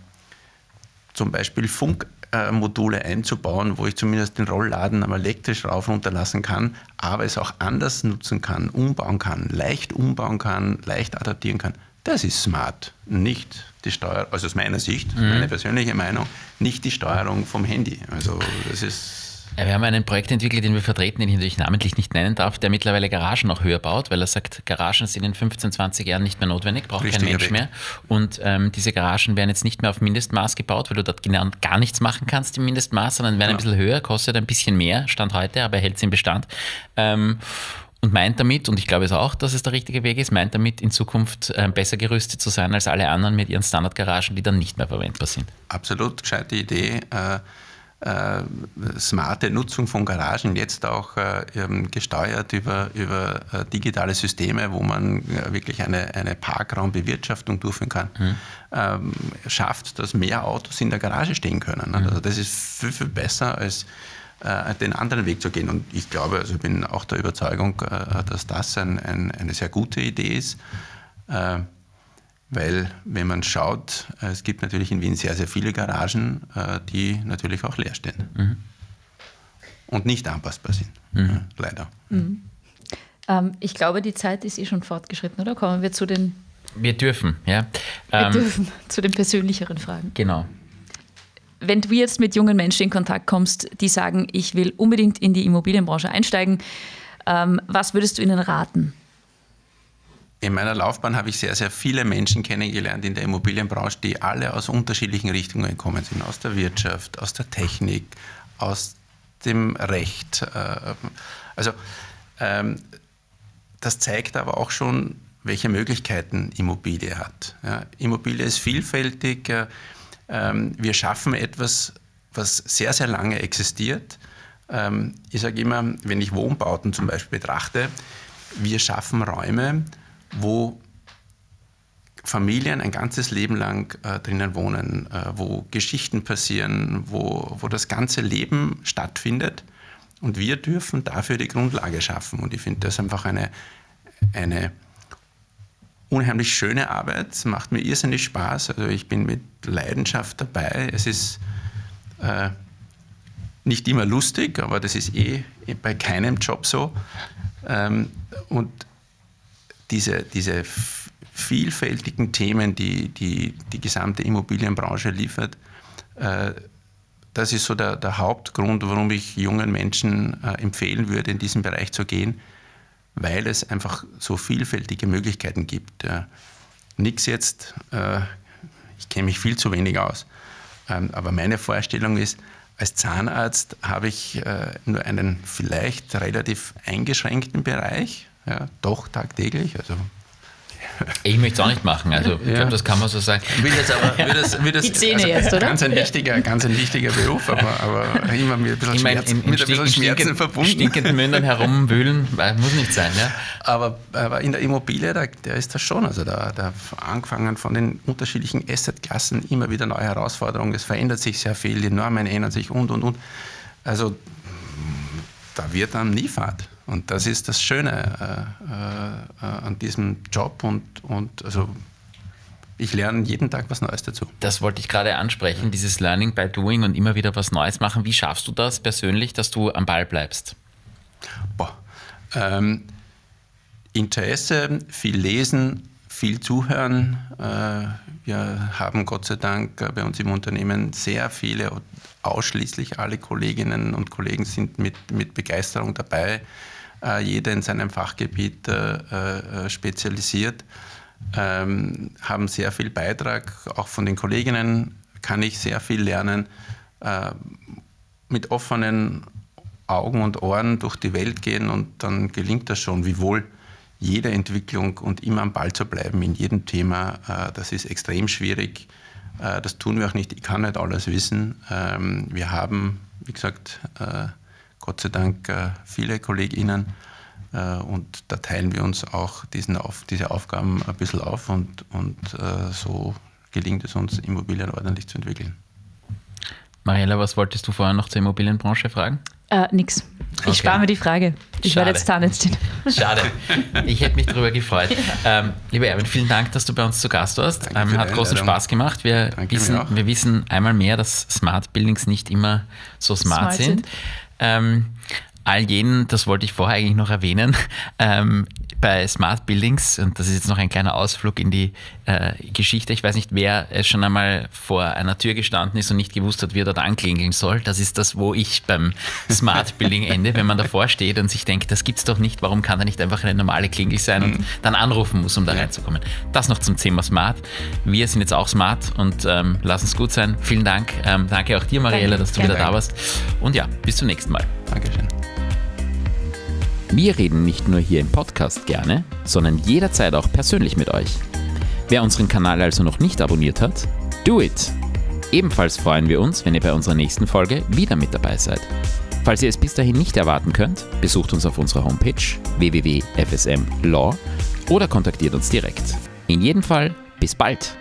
zum Beispiel Funk Module einzubauen, wo ich zumindest den Rollladen am elektrisch rauf runterlassen kann, aber es auch anders nutzen kann, umbauen kann, leicht umbauen kann, leicht adaptieren kann. Das ist smart, nicht die Steuerung, also aus meiner Sicht, mhm. meine persönliche Meinung, nicht die Steuerung vom Handy. Also das ist ja, wir haben einen Projektentwickler, den wir vertreten, den ich natürlich namentlich nicht nennen darf, der mittlerweile Garagen noch höher baut, weil er sagt, Garagen sind in 15, 20 Jahren nicht mehr notwendig, braucht Richtig kein Mensch weg. mehr. Und ähm, diese Garagen werden jetzt nicht mehr auf Mindestmaß gebaut, weil du dort genau gar nichts machen kannst im Mindestmaß, sondern werden genau. ein bisschen höher, kostet ein bisschen mehr, Stand heute, aber hält es im Bestand. Ähm, und meint damit, und ich glaube es auch, dass es der richtige Weg ist, meint damit in Zukunft äh, besser gerüstet zu sein als alle anderen mit ihren Standardgaragen, die dann nicht mehr verwendbar sind. Absolut, gescheite Idee. Äh äh, smarte Nutzung von Garagen jetzt auch äh, gesteuert über, über äh, digitale Systeme, wo man äh, wirklich eine, eine Parkraumbewirtschaftung durchführen kann, mhm. ähm, schafft, dass mehr Autos in der Garage stehen können. Mhm. Also das ist viel, viel besser als äh, den anderen Weg zu gehen. Und ich glaube, also ich bin auch der Überzeugung, dass das ein, ein, eine sehr gute Idee ist. Weil, wenn man schaut, es gibt natürlich in Wien sehr, sehr viele Garagen, äh, die natürlich auch leer stehen. Mhm. Und nicht anpassbar sind. Mhm. Leider. Mhm. Ähm, ich glaube, die Zeit ist eh schon fortgeschritten, oder? Kommen wir zu den. Wir dürfen, ja. Wir ähm, dürfen zu den persönlicheren Fragen. Genau. Wenn du jetzt mit jungen Menschen in Kontakt kommst, die sagen, ich will unbedingt in die Immobilienbranche einsteigen, ähm, was würdest du ihnen raten? In meiner Laufbahn habe ich sehr, sehr viele Menschen kennengelernt in der Immobilienbranche, die alle aus unterschiedlichen Richtungen kommen sind. Aus der Wirtschaft, aus der Technik, aus dem Recht. Äh, also ähm, das zeigt aber auch schon, welche Möglichkeiten Immobilie hat. Immobilie ist vielfältig. Äh, ähm, wir schaffen etwas, was sehr, sehr lange existiert. Ähm, ich sage immer, wenn ich Wohnbauten zum Beispiel betrachte, wir schaffen Räume, wo Familien ein ganzes Leben lang äh, drinnen wohnen, äh, wo Geschichten passieren, wo, wo das ganze Leben stattfindet. Und wir dürfen dafür die Grundlage schaffen. Und ich finde das einfach eine, eine unheimlich schöne Arbeit. Es macht mir irrsinnig Spaß. Also ich bin mit Leidenschaft dabei. Es ist äh, nicht immer lustig, aber das ist eh bei keinem Job so. Ähm, und diese, diese vielfältigen Themen, die, die die gesamte Immobilienbranche liefert, äh, das ist so der, der, Hauptgrund, warum ich jungen Menschen äh, empfehlen würde, in diesen Bereich zu gehen, weil es einfach so vielfältige Möglichkeiten gibt. Ja. Nix jetzt, äh, ich kenne mich viel zu wenig aus, ähm, aber meine Vorstellung ist, als Zahnarzt habe ich äh, nur einen vielleicht relativ eingeschränkten Bereich, ja, doch tagtäglich. Also ich möchte es auch nicht machen, also ich ja. glaube, das kann man so sagen. Will das aber, will das, will das, Die Zähne also, jetzt, oder? Ganz ein, wichtiger, ganz ein wichtiger Beruf, aber, aber immer mit ein bisschen, ich mein, Schmerz, in, in mit ein bisschen Schmerzen verbunden. Stinkenden Mündern herumwühlen, muss nicht sein. Ja? Aber, aber in der Immobilie, da, da ist das schon, also da, da angefangen von den unterschiedlichen Assetklassen immer wieder neue Herausforderungen, es verändert sich sehr viel, die Normen ändern sich und, und, und. Also da wird dann nie Fahrt. Und das ist das Schöne äh, äh, an diesem Job und, und also ich lerne jeden Tag was Neues dazu. Das wollte ich gerade ansprechen, dieses Learning by Doing und immer wieder was Neues machen. Wie schaffst du das persönlich, dass du am Ball bleibst? Boah, ähm, Interesse, viel lesen, viel zuhören. Äh, wir haben Gott sei Dank bei uns im Unternehmen sehr viele, ausschließlich alle Kolleginnen und Kollegen sind mit, mit Begeisterung dabei äh, jeder in seinem Fachgebiet äh, äh, spezialisiert, ähm, haben sehr viel Beitrag. Auch von den Kolleginnen kann ich sehr viel lernen. mit offenen Augen und Ohren durch die Welt gehen und dann gelingt das schon, wiewohl jede Entwicklung und immer am Ball zu bleiben in jedem Thema, das ist extrem schwierig. Das tun wir auch nicht. Ich kann nicht alles wissen. Ähm, wir haben, wie gesagt, Gott sei Dank äh, viele KollegInnen. Äh, und da teilen wir uns auch diesen auf, diese Aufgaben ein bisschen auf und, und äh, so gelingt es uns, Immobilien ordentlich zu entwickeln. Mariella, was wolltest du vorher noch zur Immobilienbranche fragen? Äh, nix. Ich okay. spare mir die Frage. Ich Schade. werde jetzt Zahnärztin. Schade. Ich hätte mich darüber gefreut. Ähm, lieber Erwin, vielen Dank, dass du bei uns zu Gast warst. Ähm, hat großen Spaß gemacht. Wir wissen, wir wissen einmal mehr, dass Smart Buildings nicht immer so smart, smart sind. sind. Ähm, all jenen, das wollte ich vorher eigentlich noch erwähnen, ähm, bei Smart Buildings, und das ist jetzt noch ein kleiner Ausflug in die äh, Geschichte, ich weiß nicht, wer es schon einmal vor einer Tür gestanden ist und nicht gewusst hat, wie er dort anklingeln soll. Das ist das, wo ich beim Smart Building ende, wenn man davor steht und sich denkt, das gibt's doch nicht, warum kann da nicht einfach eine normale Klingel sein und mhm. dann anrufen muss, um da reinzukommen. Das noch zum Thema Smart. Wir sind jetzt auch smart und ähm, lass uns gut sein. Vielen Dank. Ähm, danke auch dir, Mariella, dass du wieder da warst. Und ja, bis zum nächsten Mal. Dankeschön. Wir reden nicht nur hier im Podcast gerne, sondern jederzeit auch persönlich mit euch. Wer unseren Kanal also noch nicht abonniert hat, do it! Ebenfalls freuen wir uns, wenn ihr bei unserer nächsten Folge wieder mit dabei seid. Falls ihr es bis dahin nicht erwarten könnt, besucht uns auf unserer Homepage www.fsmlaw oder kontaktiert uns direkt. In jedem Fall, bis bald!